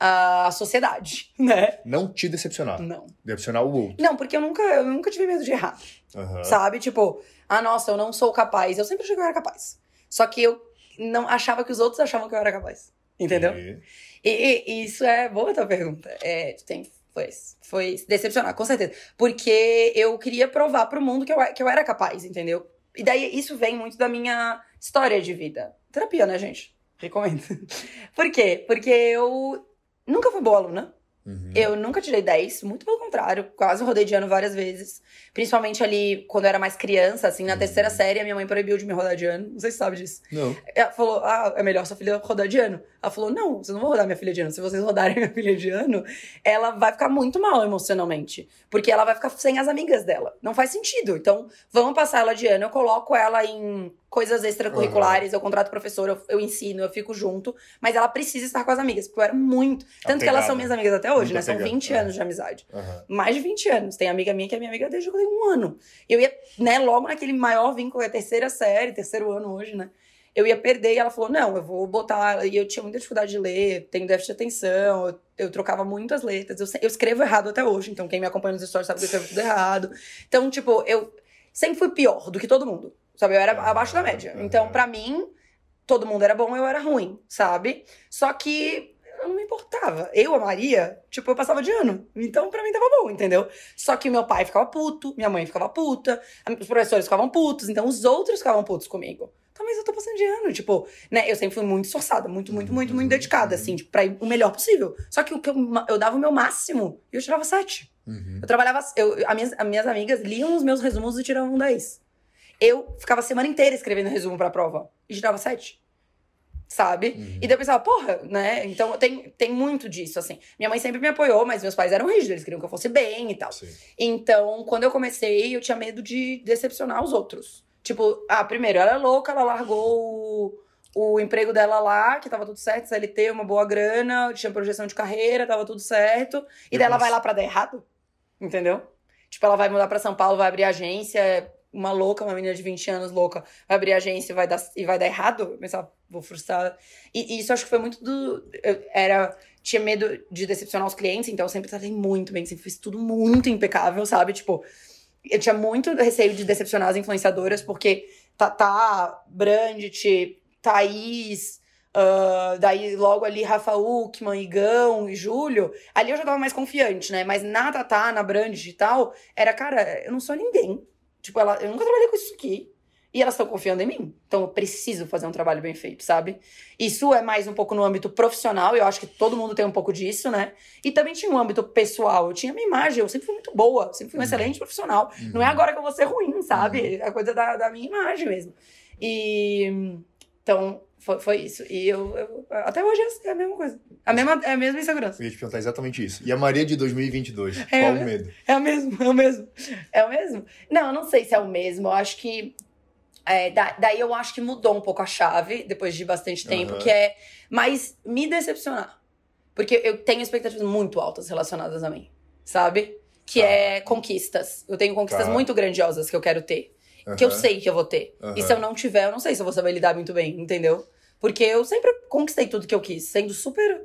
[SPEAKER 1] a sociedade, né?
[SPEAKER 2] Não te decepcionar.
[SPEAKER 1] Não.
[SPEAKER 2] Decepcionar o outro.
[SPEAKER 1] Não, porque eu nunca, eu nunca tive medo de errar.
[SPEAKER 2] Aham.
[SPEAKER 1] Sabe? Tipo, ah, nossa, eu não sou capaz. Eu sempre achei que eu era capaz. Só que eu não achava que os outros achavam que eu era capaz. Entendeu?
[SPEAKER 2] E-
[SPEAKER 1] E, e- isso é boa a tua pergunta. É, tem, foi, foi decepcionar, com certeza. Porque eu queria provar pro mundo que eu, que eu era capaz, entendeu? E daí isso vem muito da minha história de vida. Terapia, né, gente? Recomendo. Por quê? Porque eu nunca fui boa aluna.
[SPEAKER 2] Uhum.
[SPEAKER 1] Eu nunca tirei 10, muito pelo contrário. Quase rodei de ano várias vezes. Principalmente ali, quando eu era mais criança, assim, na
[SPEAKER 2] Uhum.
[SPEAKER 1] terceira série, a minha mãe proibiu de me rodar de ano. Não sei se sabe disso.
[SPEAKER 2] Não.
[SPEAKER 1] Ela falou, ah, é melhor sua filha rodar de ano. Ela falou, não, vocês não vão rodar minha filha de ano. Se vocês rodarem minha filha de ano, ela vai ficar muito mal emocionalmente. Porque ela vai ficar sem as amigas dela. Não faz sentido. Então, vamos passar ela de ano. Eu coloco ela em coisas extracurriculares, eu contrato professor, eu, eu ensino, eu fico junto. Mas ela precisa estar com as amigas, porque eu era muito. Tanto que elas são minhas amigas até hoje,
[SPEAKER 2] Muito
[SPEAKER 1] né? São
[SPEAKER 2] apegada,
[SPEAKER 1] 20
[SPEAKER 2] é.
[SPEAKER 1] anos de amizade
[SPEAKER 2] Aham.
[SPEAKER 1] mais de 20 anos. Tem amiga minha que é minha amiga desde que eu tenho um ano. Eu ia, né, logo naquele maior vínculo, é a terceira série, terceiro ano hoje, né? Eu ia perder e ela falou: não, eu vou botar. E eu tinha muita dificuldade de ler, tenho déficit de atenção, eu, eu trocava muitas letras. Eu, eu escrevo errado até hoje, então quem me acompanha nos stories sabe que eu escrevo tudo errado. Então, tipo, eu sempre fui pior do que todo mundo, sabe? Eu era
[SPEAKER 2] Ah,
[SPEAKER 1] abaixo da média. Então, pra mim, todo mundo era bom, eu era ruim, sabe? Só que eu não me importava. Eu, a Maria, tipo, eu passava de ano. Então, pra mim, tava bom, entendeu? Só que meu pai ficava puto, minha mãe ficava puta, os professores ficavam putos, então os outros ficavam putos comigo. Mas eu tô passando de ano, tipo, né? Eu sempre fui muito esforçada, muito, muito, muito, muito dedicada, assim, tipo, pra ir o melhor possível. Só que o que eu, eu dava o meu máximo e eu tirava sete.
[SPEAKER 2] Uhum.
[SPEAKER 1] Eu trabalhava. Eu, as, minhas, as minhas amigas liam os meus resumos e tiravam 10. Eu ficava a semana inteira escrevendo resumo pra prova e tirava 7. Sabe?
[SPEAKER 2] Uhum.
[SPEAKER 1] E daí eu pensava, porra, né? Então tem, tem muito disso, assim. Minha mãe sempre me apoiou, mas meus pais eram rígidos, eles queriam que eu fosse bem e tal.
[SPEAKER 2] Sim.
[SPEAKER 1] Então, quando eu comecei, eu tinha medo de decepcionar os outros. Tipo, ah, primeiro, ela é louca, ela largou o, o emprego dela lá, que tava tudo certo, CLT, uma boa grana, tinha projeção de carreira, tava tudo certo. E daí ela vai lá pra dar errado, entendeu? Tipo, ela vai mudar pra São Paulo, vai abrir agência, uma louca, uma menina de 20 anos louca, vai abrir agência e vai dar, e vai dar errado. Eu pensava, vou frustrar. E, e isso acho que foi muito do. Eu era. Tinha medo de decepcionar os clientes, então eu sempre tratei muito bem, sempre fiz tudo muito impecável, sabe? Tipo, eu tinha muito receio de decepcionar as influenciadoras, porque Tatá, Brandt, Thaís, ah, daí logo ali Rafa Uckman, Igão e Júlio, ali eu já tava mais confiante, né? Mas na Tatá, na Brandt e tal, era, cara, eu não sou ninguém. Tipo, ela, eu nunca trabalhei com isso aqui. E elas estão confiando em mim. Então eu preciso fazer um trabalho bem feito, sabe? Isso é mais um pouco no âmbito profissional, eu acho que todo mundo tem um pouco disso, né? E também tinha um âmbito pessoal. Eu tinha minha imagem, eu sempre fui muito boa, sempre fui um
[SPEAKER 2] Uhum.
[SPEAKER 1] excelente profissional.
[SPEAKER 2] Uhum.
[SPEAKER 1] Não é agora que eu vou ser ruim, sabe? É a coisa da, da minha imagem mesmo. E. Então, foi, foi isso. E eu, eu- Até hoje é a mesma coisa. A mesma, é a mesma insegurança.
[SPEAKER 2] Eu ia te perguntar exatamente isso. E a Maria de 2022?
[SPEAKER 1] É,
[SPEAKER 2] Qual o
[SPEAKER 1] né?
[SPEAKER 2] medo?
[SPEAKER 1] É o mesmo, é o mesmo. É o mesmo? Não, eu não sei se é o mesmo. Eu acho que. É, da- daí eu acho que mudou um pouco a chave, depois de bastante tempo,
[SPEAKER 2] Aham.
[SPEAKER 1] que é mais me decepcionar. Porque eu tenho expectativas muito altas relacionadas a mim, sabe? Que
[SPEAKER 2] Tá.
[SPEAKER 1] é conquistas. Eu tenho conquistas
[SPEAKER 2] Tá.
[SPEAKER 1] muito grandiosas que eu quero ter. Que eu sei que eu vou ter. E
[SPEAKER 2] Aham.
[SPEAKER 1] se eu não tiver, eu não sei se eu vou saber lidar muito bem, entendeu? Porque eu sempre conquistei tudo que eu quis, sendo super.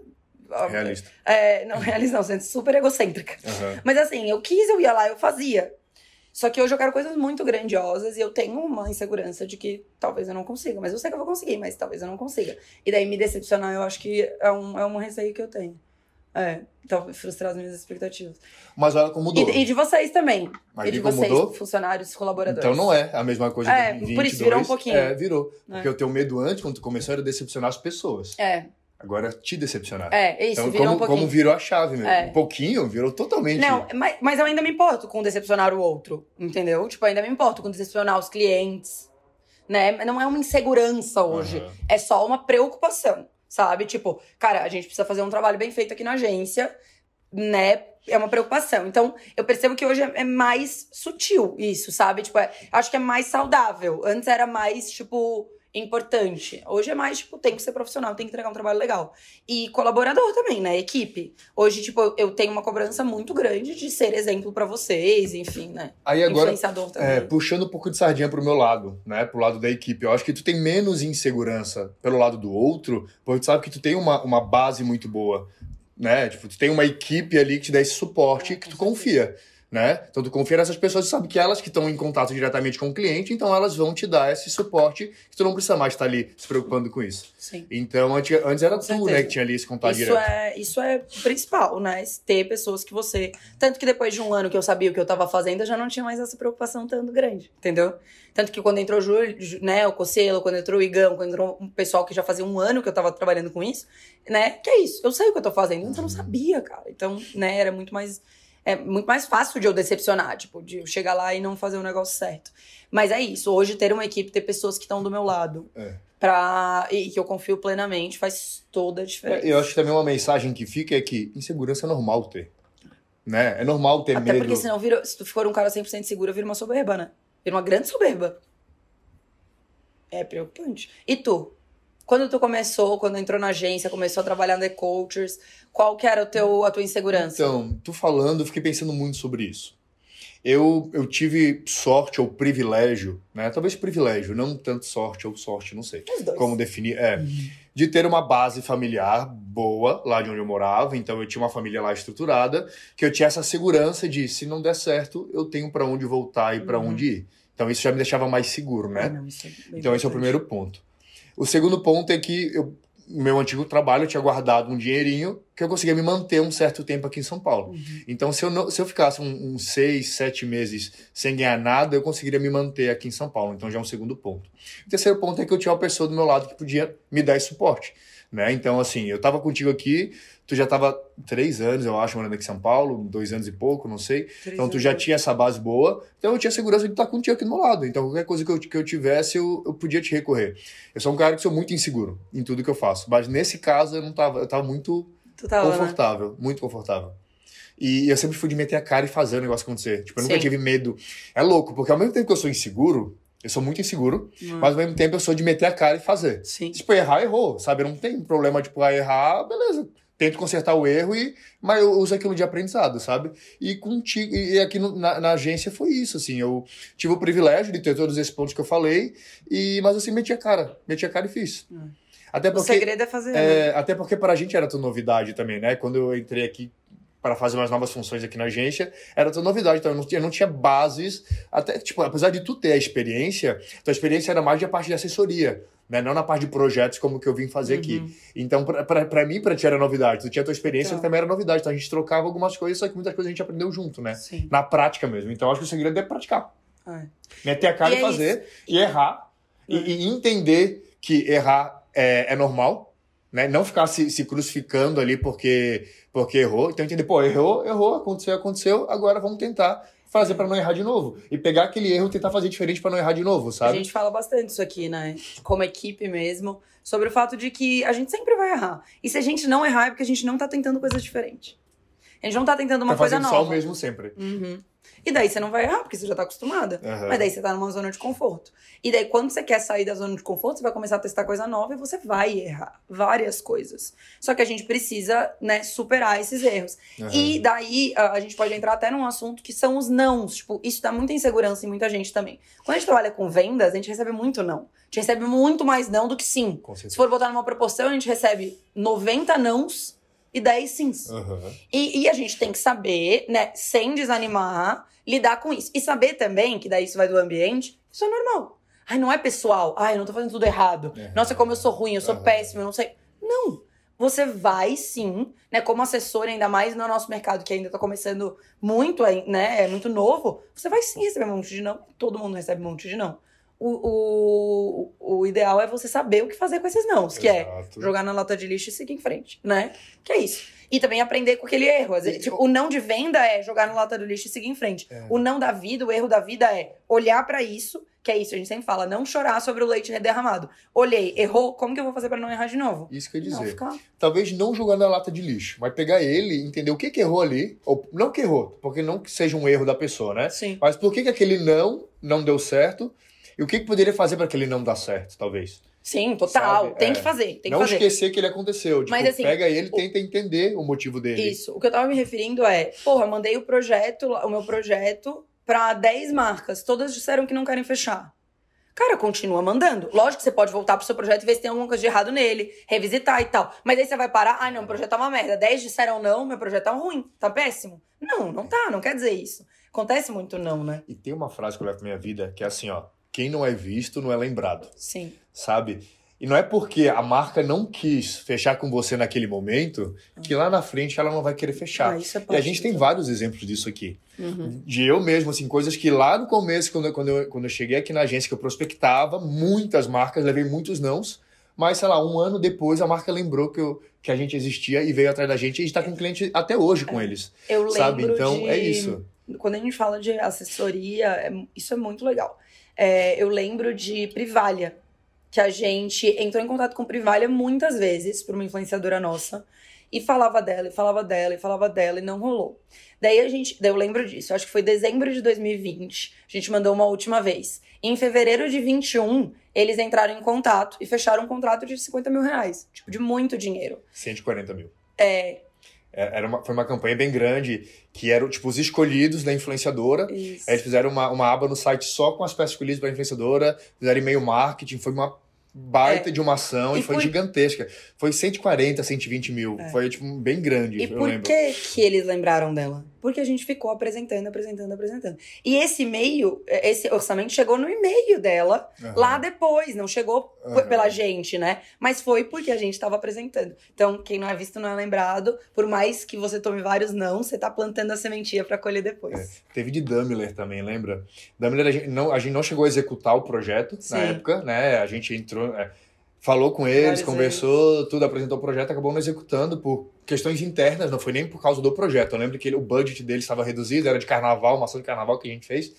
[SPEAKER 1] ah,
[SPEAKER 2] Realista.
[SPEAKER 1] É, não, realista não, sendo super egocêntrica.
[SPEAKER 2] Aham.
[SPEAKER 1] Mas assim, eu quis, eu ia lá, eu fazia. Só que hoje eu quero coisas muito grandiosas e eu tenho uma insegurança de que talvez eu não consiga. Mas eu sei que eu vou conseguir, mas talvez eu não consiga. E daí me decepcionar, eu acho que é um, é um receio que eu tenho. É, tava frustrado nas minhas expectativas.
[SPEAKER 2] Mas olha como mudou.
[SPEAKER 1] E, e de vocês também.
[SPEAKER 2] Mas
[SPEAKER 1] e de vocês,
[SPEAKER 2] mudou?
[SPEAKER 1] funcionários, colaboradores.
[SPEAKER 2] Então não é a mesma coisa
[SPEAKER 1] É,
[SPEAKER 2] de
[SPEAKER 1] por
[SPEAKER 2] 22.
[SPEAKER 1] isso virou um pouquinho.
[SPEAKER 2] É, virou. Porque
[SPEAKER 1] É.
[SPEAKER 2] o teu medo antes, quando tu começou, era decepcionar as pessoas.
[SPEAKER 1] É,
[SPEAKER 2] Agora te decepcionar.
[SPEAKER 1] é, isso,
[SPEAKER 2] então,
[SPEAKER 1] virou
[SPEAKER 2] como,
[SPEAKER 1] um pouquinho.
[SPEAKER 2] como virou a chave, meu.
[SPEAKER 1] É.
[SPEAKER 2] Um pouquinho, virou totalmente.
[SPEAKER 1] Não, mas, mas eu ainda me importo com decepcionar o outro, entendeu? Tipo, ainda me importo com decepcionar os clientes, né? Não é uma insegurança hoje,
[SPEAKER 2] Aham.
[SPEAKER 1] é só uma preocupação, sabe? Tipo, cara, a gente precisa fazer um trabalho bem feito aqui na agência, né? É uma preocupação. Então, eu percebo que hoje é é mais sutil isso, sabe? Tipo, é- acho que é mais saudável. Antes era mais, tipo, importante. Hoje é mais, tipo, tem que ser profissional, tem que entregar um trabalho legal. E colaborador também, né? Equipe. Hoje, tipo, eu- tenho uma cobrança muito grande de ser exemplo pra vocês, enfim, né?
[SPEAKER 2] Aí agora,
[SPEAKER 1] Influenciador também.
[SPEAKER 2] é, puxando um pouco de sardinha pro meu lado, né? Pro lado da equipe. Eu acho que tu tem menos insegurança pelo lado do outro, porque tu sabe que tu tem uma, uma base muito boa, né? Tipo, tu tem uma equipe ali que te dá esse suporte que tu confia. Né? Então tu confia nessas pessoas e sabe que elas que estão em contato diretamente com o cliente, então elas vão te dar esse suporte que tu não precisa mais estar ali se preocupando com isso.
[SPEAKER 1] Sim.
[SPEAKER 2] Então antes, antes era
[SPEAKER 1] Com
[SPEAKER 2] tu,
[SPEAKER 1] certeza.
[SPEAKER 2] né, que tinha ali esse contato
[SPEAKER 1] Isso
[SPEAKER 2] direto.
[SPEAKER 1] é, isso é o principal, né? Ter pessoas que você. Tanto que depois de um ano que eu sabia o que eu tava fazendo, eu já não tinha mais essa preocupação tanto grande, entendeu? Tanto que quando entrou o Júlio, né, o Cocelo, quando entrou o Igão, quando entrou um pessoal que já fazia um ano que eu tava trabalhando com isso, né? Que é isso, eu sei o que eu tô fazendo, antes eu não sabia, cara. Então, né, era muito mais. É muito mais fácil de eu decepcionar, tipo, de eu chegar lá e não fazer o negócio certo. Mas é isso, hoje ter uma equipe, ter pessoas que estão do meu lado,
[SPEAKER 2] É.
[SPEAKER 1] pra, e que eu confio plenamente, faz toda a diferença.
[SPEAKER 2] Eu acho que também uma mensagem que fica é que insegurança é normal ter. Né? É normal ter
[SPEAKER 1] Até
[SPEAKER 2] medo.
[SPEAKER 1] porque senão vira, se tu for um cara 100% seguro, vira uma soberba, né? Vira uma grande soberba. É preocupante. E tu? Quando tu começou, quando entrou na agência, começou a trabalhar no The Cultures, qual que era o teu, a tua insegurança?
[SPEAKER 2] Então, tu falando, eu fiquei pensando muito sobre isso. Eu, eu tive sorte ou privilégio, né? Talvez privilégio, não tanto sorte ou sorte, não sei
[SPEAKER 1] Os dois.
[SPEAKER 2] como definir. É, de ter uma base familiar boa lá de onde eu morava. Então, eu tinha uma família lá estruturada, que eu tinha essa segurança de, se não der certo, eu tenho pra onde voltar e pra
[SPEAKER 1] Uhum.
[SPEAKER 2] onde ir. Então, isso já me deixava mais seguro, né?
[SPEAKER 1] Ah, não, isso é
[SPEAKER 2] Então, esse é o primeiro ponto. O segundo ponto é que eu, meu antigo trabalho eu tinha guardado um dinheirinho que eu conseguia me manter um certo tempo aqui em São Paulo.
[SPEAKER 1] Uhum.
[SPEAKER 2] Então, se eu, não, se eu ficasse um- uns seis, sete meses sem ganhar nada, eu conseguiria me manter aqui em São Paulo. Então, já é um segundo ponto. O terceiro ponto é que eu tinha uma pessoa do meu lado que podia me dar esse suporte. Né? Então, assim, eu tava contigo aqui, tu já tava três anos, eu acho, morando aqui em São Paulo, dois anos e pouco, não sei.
[SPEAKER 1] Três
[SPEAKER 2] Então tu
[SPEAKER 1] anos.
[SPEAKER 2] já tinha essa base boa, então eu tinha segurança de estar contigo aqui do meu lado. Então qualquer coisa que eu, que eu tivesse, eu, eu podia te recorrer. Eu sou um cara que sou muito inseguro em tudo que eu faço, mas nesse caso eu não tava, eu tava muito
[SPEAKER 1] tava, né?
[SPEAKER 2] confortável, muito confortável. E eu sempre fui de meter a cara e fazer o negócio acontecer. Tipo, eu nunca
[SPEAKER 1] Sim.
[SPEAKER 2] tive medo. É louco, porque ao mesmo tempo que eu sou inseguro, eu sou muito inseguro,
[SPEAKER 1] Hum.
[SPEAKER 2] mas ao mesmo tempo eu sou de meter a cara e fazer.
[SPEAKER 1] Sim.
[SPEAKER 2] Tipo, errar, errou, sabe? Não tem problema, tipo, ah, errar, beleza. Tento consertar o erro, e, mas eu uso aquilo de aprendizado, sabe? E contigo, e aqui no- na, na agência foi isso, assim. Eu tive o privilégio de ter todos esses pontos que eu falei, e, mas assim, meti a cara. Meti a cara e fiz.
[SPEAKER 1] Hum.
[SPEAKER 2] Até
[SPEAKER 1] O
[SPEAKER 2] porque.
[SPEAKER 1] segredo é fazer, né?
[SPEAKER 2] É, até porque pra gente era tudo novidade também, né? Quando eu entrei aqui para fazer umas novas funções aqui na agência, era tudo novidade. Então eu não tinha, eu não tinha bases. Até, tipo, apesar de tu ter a experiência, tua experiência era mais de a parte de assessoria. Né? Não na parte de projetos como que eu vim fazer aqui.
[SPEAKER 1] Uhum.
[SPEAKER 2] Então, pra, pra, pra mim, pra ti era novidade. Tu tinha a tua experiência,
[SPEAKER 1] Então.
[SPEAKER 2] que também era novidade. Então a gente trocava algumas coisas, só que muitas coisas a gente aprendeu junto, né?
[SPEAKER 1] Sim.
[SPEAKER 2] Na prática mesmo. Então acho que o segredo é praticar.
[SPEAKER 1] É.
[SPEAKER 2] Meter a cara
[SPEAKER 1] E
[SPEAKER 2] e,
[SPEAKER 1] é
[SPEAKER 2] fazer, e errar. E,
[SPEAKER 1] É.
[SPEAKER 2] e entender que errar é, é normal, né? Não ficar se, se crucificando ali porque, porque errou. Então entender, pô, errou, errou, aconteceu, aconteceu, agora vamos tentar fazer pra não errar de novo. E pegar aquele erro e tentar fazer diferente pra não errar de novo,
[SPEAKER 1] A
[SPEAKER 2] sabe?
[SPEAKER 1] gente fala bastante isso aqui, né? Como equipe mesmo, sobre o fato de que a gente sempre vai errar. E se a gente não errar, é porque a gente não tá tentando coisa diferente. A gente não tá tentando uma
[SPEAKER 2] tá
[SPEAKER 1] coisa nova.
[SPEAKER 2] só o mesmo sempre.
[SPEAKER 1] Uhum. E daí você não vai errar, porque você já tá acostumada.
[SPEAKER 2] Aham.
[SPEAKER 1] Mas daí você tá numa zona de conforto. E daí, quando você quer sair da zona de conforto, você vai começar a testar coisa nova e você vai errar várias coisas. Só que a gente precisa, né, superar esses erros.
[SPEAKER 2] Aham.
[SPEAKER 1] E daí a a gente pode entrar até num assunto que são os nãos. Tipo, isso dá muita insegurança em muita gente também. Quando a gente trabalha com vendas, a gente recebe muito não. A gente recebe muito mais não do que sim. Se for botar numa proporção, a gente recebe 90 nãos e 10 sims.
[SPEAKER 2] Aham.
[SPEAKER 1] E, e a gente tem que saber, né, sem desanimar, lidar com isso. E saber também, que daí isso vai do ambiente, isso é normal. Ai, não é pessoal. Ai, eu não tô fazendo tudo errado.
[SPEAKER 2] É.
[SPEAKER 1] Nossa, como eu sou ruim, eu sou
[SPEAKER 2] Aham.
[SPEAKER 1] péssimo, eu não sei. Não. você vai sim, né, como assessor, ainda mais no nosso mercado que ainda tá começando muito, né, é muito novo, você vai sim receber um monte de não. Todo mundo recebe um monte de não. O, o, o ideal é você saber o que fazer com esses não, que é jogar na lata de lixo e seguir em frente, né? Que é isso. E também aprender com aquele erro. Vezes, tipo, o não de venda é jogar na lata do lixo e seguir em frente. É. O não da vida, o erro da vida é olhar para isso, que é isso, a gente sempre fala, não chorar sobre o leite derramado. Olhei, errou, como que eu vou fazer para não errar de novo?
[SPEAKER 2] Isso que eu ia dizer. Não, ficar... Talvez não jogar na lata de lixo, mas pegar ele, entender o que que errou ali, ou não que errou, porque não que seja um erro da pessoa, né?
[SPEAKER 1] Sim.
[SPEAKER 2] Mas por que que aquele não não deu certo? E o que que poderia fazer para aquele não dar certo, talvez?
[SPEAKER 1] Sim, total. Sabe? Tem é. que fazer. Tem
[SPEAKER 2] não
[SPEAKER 1] que fazer.
[SPEAKER 2] esquecer que ele aconteceu. Tipo, Mas, assim, pega ele e o... tenta entender o motivo dele.
[SPEAKER 1] Isso. O que eu tava me referindo é, porra, mandei o projeto, o meu projeto para 10 marcas. Todas disseram que não querem fechar. Cara, continua mandando. Lógico que você pode voltar pro seu projeto e ver se tem alguma coisa de errado nele, revisitar e tal. Mas aí você vai parar, ai ah, não, o projeto tá uma merda. 10 disseram não, meu projeto tá ruim, tá péssimo. Não, não tá, não quer dizer isso. Acontece muito não, né?
[SPEAKER 2] E tem uma frase que eu levo pra minha vida que é assim, ó quem não é visto não é lembrado.
[SPEAKER 1] Sim.
[SPEAKER 2] Sabe? E não é porque a marca não quis fechar com você naquele momento que lá na frente ela não vai querer fechar.
[SPEAKER 1] Ah, é
[SPEAKER 2] e a gente tem vários exemplos disso aqui. Uhum. De eu mesmo, assim, coisas que lá no começo, quando, eu, quando, eu, quando eu cheguei aqui na agência, que eu prospectava muitas marcas, levei muitos nãos, mas, sei lá, um ano depois a marca lembrou que, eu, que a gente existia e veio atrás da gente e a gente está com cliente até hoje com é. eles.
[SPEAKER 1] Eu
[SPEAKER 2] sabe?
[SPEAKER 1] lembro
[SPEAKER 2] Então,
[SPEAKER 1] de...
[SPEAKER 2] é isso.
[SPEAKER 1] Quando a gente fala de assessoria, é, isso é muito legal é, eu lembro de Privalha, que a gente entrou em contato com Privalha muitas vezes, por uma influenciadora nossa, e falava dela, e falava dela, e falava dela, e não rolou. Daí a gente, daí eu lembro disso, acho que foi dezembro de 2020, a gente mandou uma última vez. em fevereiro de 21, eles entraram em contato e fecharam um contrato de 50 mil reais, tipo, de muito dinheiro.
[SPEAKER 2] 140 mil.
[SPEAKER 1] É,
[SPEAKER 2] é, era uma, foi uma campanha bem grande, que eram, tipo, os escolhidos da influenciadora.
[SPEAKER 1] Isso.
[SPEAKER 2] Aí eles fizeram uma, uma aba no site só com as peças escolhidas para influenciadora, fizeram e-mail marketing, foi uma baita é. de uma ação e, e foi por... gigantesca. Foi 140, 120 mil. É. Foi, tipo, bem grande.
[SPEAKER 1] E por
[SPEAKER 2] lembro.
[SPEAKER 1] que, que eles lembraram dela? Porque a gente ficou apresentando, apresentando, apresentando. E esse e-mail, esse orçamento chegou no e-mail dela uhum. lá depois, não chegou uhum. pela gente, né? Mas foi porque a gente estava apresentando. Então, quem não é visto não é lembrado. Por mais que você tome vários não, você tá plantando a sementinha para colher depois. É.
[SPEAKER 2] Teve de Daimler também, lembra? Daimler, a gente não, a gente não chegou a executar o projeto Sim. na época, né? A gente entrou. É, falou com eles, conversou, tudo, apresentou o projeto, acabou não executando por questões internas, não foi nem por causa do projeto. Eu lembro que ele, o budget dele estava reduzido, era de carnaval, uma ação de carnaval que a gente fez.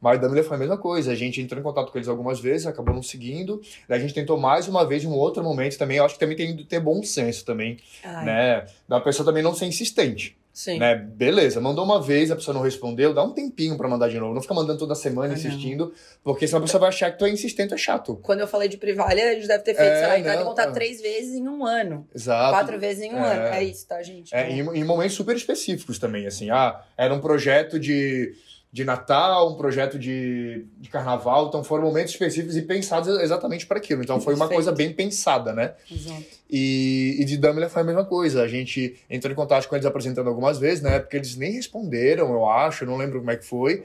[SPEAKER 2] Mas da Miller foi a mesma coisa. A gente entrou em contato com eles algumas vezes, acabou não seguindo. Daí a gente tentou mais uma vez, em um outro momento também. Eu acho que também tem que ter bom senso também, Ai. né? Da pessoa também não ser insistente.
[SPEAKER 1] Sim.
[SPEAKER 2] Né? Beleza, mandou uma vez, a pessoa não respondeu, dá um tempinho para mandar de novo. Não fica mandando toda semana ah, insistindo, não. porque senão a pessoa vai achar que tu é insistente, é chato.
[SPEAKER 1] Quando eu falei de privalha, a gente deve ter feito, é, sei lá, entrar em contato três vezes em um ano.
[SPEAKER 2] Exato.
[SPEAKER 1] Quatro vezes em um é. ano. É isso, tá, gente?
[SPEAKER 2] É, em, em momentos super específicos também, assim. Ah, era um projeto de de Natal, um projeto de, de carnaval. Então foram momentos específicos e pensados exatamente para aquilo. Então foi uma coisa bem pensada, né?
[SPEAKER 1] Exato.
[SPEAKER 2] E, e de Dumbledore foi a mesma coisa. A gente entrou em contato com eles apresentando algumas vezes, né? Porque eles nem responderam, eu acho, não lembro como é que foi.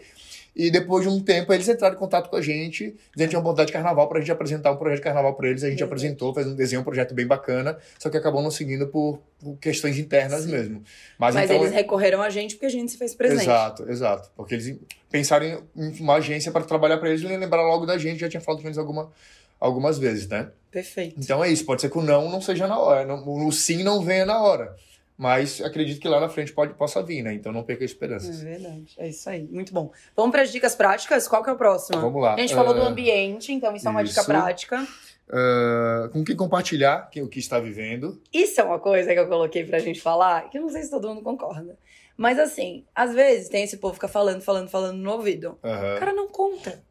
[SPEAKER 2] E depois de um tempo, eles entraram em contato com a gente, dizendo que tinham vontade de carnaval para a gente apresentar um projeto de carnaval para eles. A gente apresentou, fez um desenho, um projeto bem bacana, só que acabou não seguindo por, por questões internas Sim. mesmo.
[SPEAKER 1] Mas, Mas então, eles recorreram a gente porque a gente se fez presente.
[SPEAKER 2] Exato, exato. Porque eles pensaram em uma agência para trabalhar para eles e lembraram logo da gente, já tinha falado com eles alguma, algumas vezes, né?
[SPEAKER 1] Perfeito.
[SPEAKER 2] Então é isso. Pode ser que o não não seja na hora, não, o sim não venha na hora. Mas acredito que lá na frente pode, possa vir, né? Então não perca esperanças.
[SPEAKER 1] É verdade. É isso aí. Muito bom. Vamos para as dicas práticas? Qual que é o próximo?
[SPEAKER 2] Vamos lá.
[SPEAKER 1] A gente uh... falou do ah, ambiente, então isso é uma dica prática.
[SPEAKER 2] Uh, com quem compartilhar o que está vivendo.
[SPEAKER 1] Isso é uma coisa que eu coloquei pra gente falar, que eu não sei se todo mundo concorda. Mas assim, às vezes tem esse povo que fica falando, falando, falando no ouvido.
[SPEAKER 2] Uhum.
[SPEAKER 1] O cara não conta.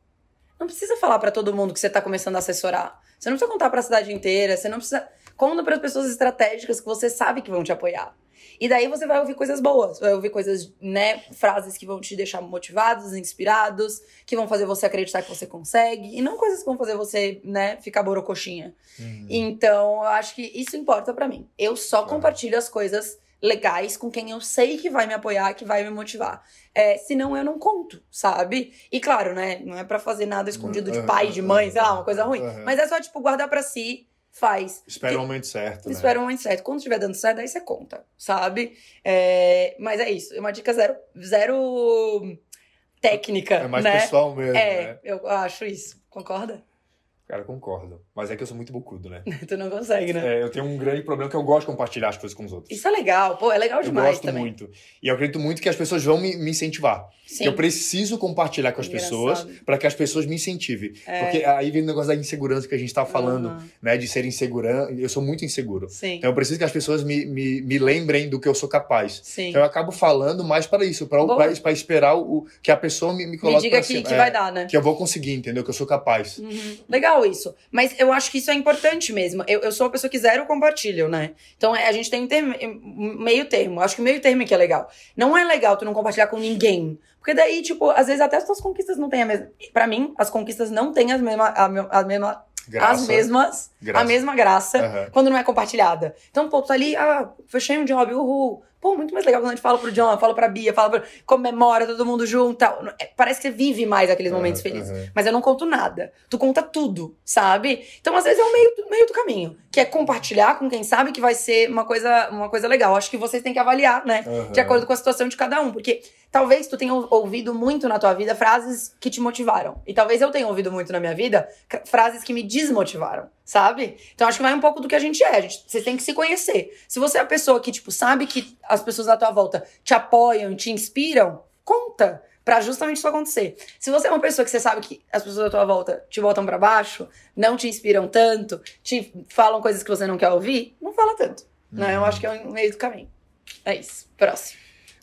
[SPEAKER 1] Não precisa falar para todo mundo que você tá começando a assessorar. Você não precisa contar para a cidade inteira, você não precisa Conta para as pessoas estratégicas que você sabe que vão te apoiar. E daí você vai ouvir coisas boas, vai ouvir coisas, né, frases que vão te deixar motivados, inspirados, que vão fazer você acreditar que você consegue, e não coisas que vão fazer você, né, ficar borocoxinha. Uhum. Então, eu acho que isso importa para mim. Eu só claro. compartilho as coisas legais com quem eu sei que vai me apoiar, que vai me motivar. É, senão eu não conto, sabe? E claro, né, não é para fazer nada escondido de pai, de mãe, sei lá, uma coisa ruim, mas é só tipo guardar para si faz.
[SPEAKER 2] Espera o momento certo, né?
[SPEAKER 1] Espera o momento certo. Quando estiver dando certo, aí você conta, sabe? É, mas é isso. É uma dica zero, zero técnica,
[SPEAKER 2] É mais
[SPEAKER 1] né?
[SPEAKER 2] pessoal mesmo,
[SPEAKER 1] É,
[SPEAKER 2] né?
[SPEAKER 1] eu acho isso. Concorda?
[SPEAKER 2] Cara, concordo. Mas é que eu sou muito bocudo, né?
[SPEAKER 1] tu não consegue, né?
[SPEAKER 2] É, eu tenho um grande problema que eu gosto de compartilhar as coisas com os outros.
[SPEAKER 1] Isso é legal. Pô, é legal
[SPEAKER 2] eu
[SPEAKER 1] demais
[SPEAKER 2] gosto
[SPEAKER 1] também.
[SPEAKER 2] muito. E eu acredito muito que as pessoas vão me, me incentivar.
[SPEAKER 1] Sim.
[SPEAKER 2] Eu preciso compartilhar com as
[SPEAKER 1] Engraçado.
[SPEAKER 2] pessoas para que as pessoas me incentivem.
[SPEAKER 1] É.
[SPEAKER 2] Porque aí vem o negócio da insegurança que a gente tá falando,
[SPEAKER 1] Uhum.
[SPEAKER 2] né? De ser insegura. Eu sou muito inseguro.
[SPEAKER 1] Sim.
[SPEAKER 2] Então eu preciso que as pessoas me, me, me lembrem do que eu sou capaz.
[SPEAKER 1] Sim.
[SPEAKER 2] Então eu acabo falando mais para isso, para esperar o, que a pessoa me, me
[SPEAKER 1] Me
[SPEAKER 2] coloque
[SPEAKER 1] diga
[SPEAKER 2] pra
[SPEAKER 1] que,
[SPEAKER 2] cima.
[SPEAKER 1] que
[SPEAKER 2] É,
[SPEAKER 1] vai dar, né?
[SPEAKER 2] Que eu vou conseguir, entendeu? Que eu sou capaz.
[SPEAKER 1] Uhum. Legal isso. Mas eu acho que isso é importante mesmo. Eu, eu sou uma pessoa que zero compartilho, né? Então é, a gente tem um, termo- meio termo. Acho que o meio termo é que é legal. Não é legal tu não compartilhar com ninguém. Porque daí, tipo, às vezes até as tuas conquistas não têm a mesma. Pra mim, as conquistas não têm as mesma, a, a mesma,
[SPEAKER 2] Graça.
[SPEAKER 1] as mesmas,
[SPEAKER 2] Graça.
[SPEAKER 1] a mesma graça
[SPEAKER 2] Aham.
[SPEAKER 1] quando não é compartilhada. Então, pô, tu tá ali, ah, fechei um job, uhul. Pô, muito mais legal quando a gente fala pro John, fala pra Bia, fala pra... comemora, todo mundo junto. tal. É, Parece que você vive mais aqueles momentos
[SPEAKER 2] Aham,
[SPEAKER 1] felizes.
[SPEAKER 2] aham.
[SPEAKER 1] Mas eu não conto nada. Tu conta tudo, sabe? Então, às vezes, é o meio, meio do caminho. Que é compartilhar com quem sabe que vai ser uma coisa, uma coisa legal. Acho que vocês têm que avaliar, né?
[SPEAKER 2] Aham.
[SPEAKER 1] De acordo com a situação de cada um. Porque talvez tu tenha ou- ouvido muito na tua vida frases que te motivaram. E talvez eu tenha ouvido muito na minha vida frases que me desmotivaram, sabe? Então acho que vai um pouco do que a gente é. A gente, vocês têm que se conhecer. Se você é a pessoa que, tipo, sabe que as pessoas à tua volta te apoiam, te inspiram, conta. Pra justamente isso acontecer. Se você é uma pessoa que você sabe que as pessoas à tua volta te botam pra baixo, não te inspiram tanto, te falam coisas que você não quer ouvir, não fala tanto. Né? Eu acho que é um meio do caminho. É isso. Próximo.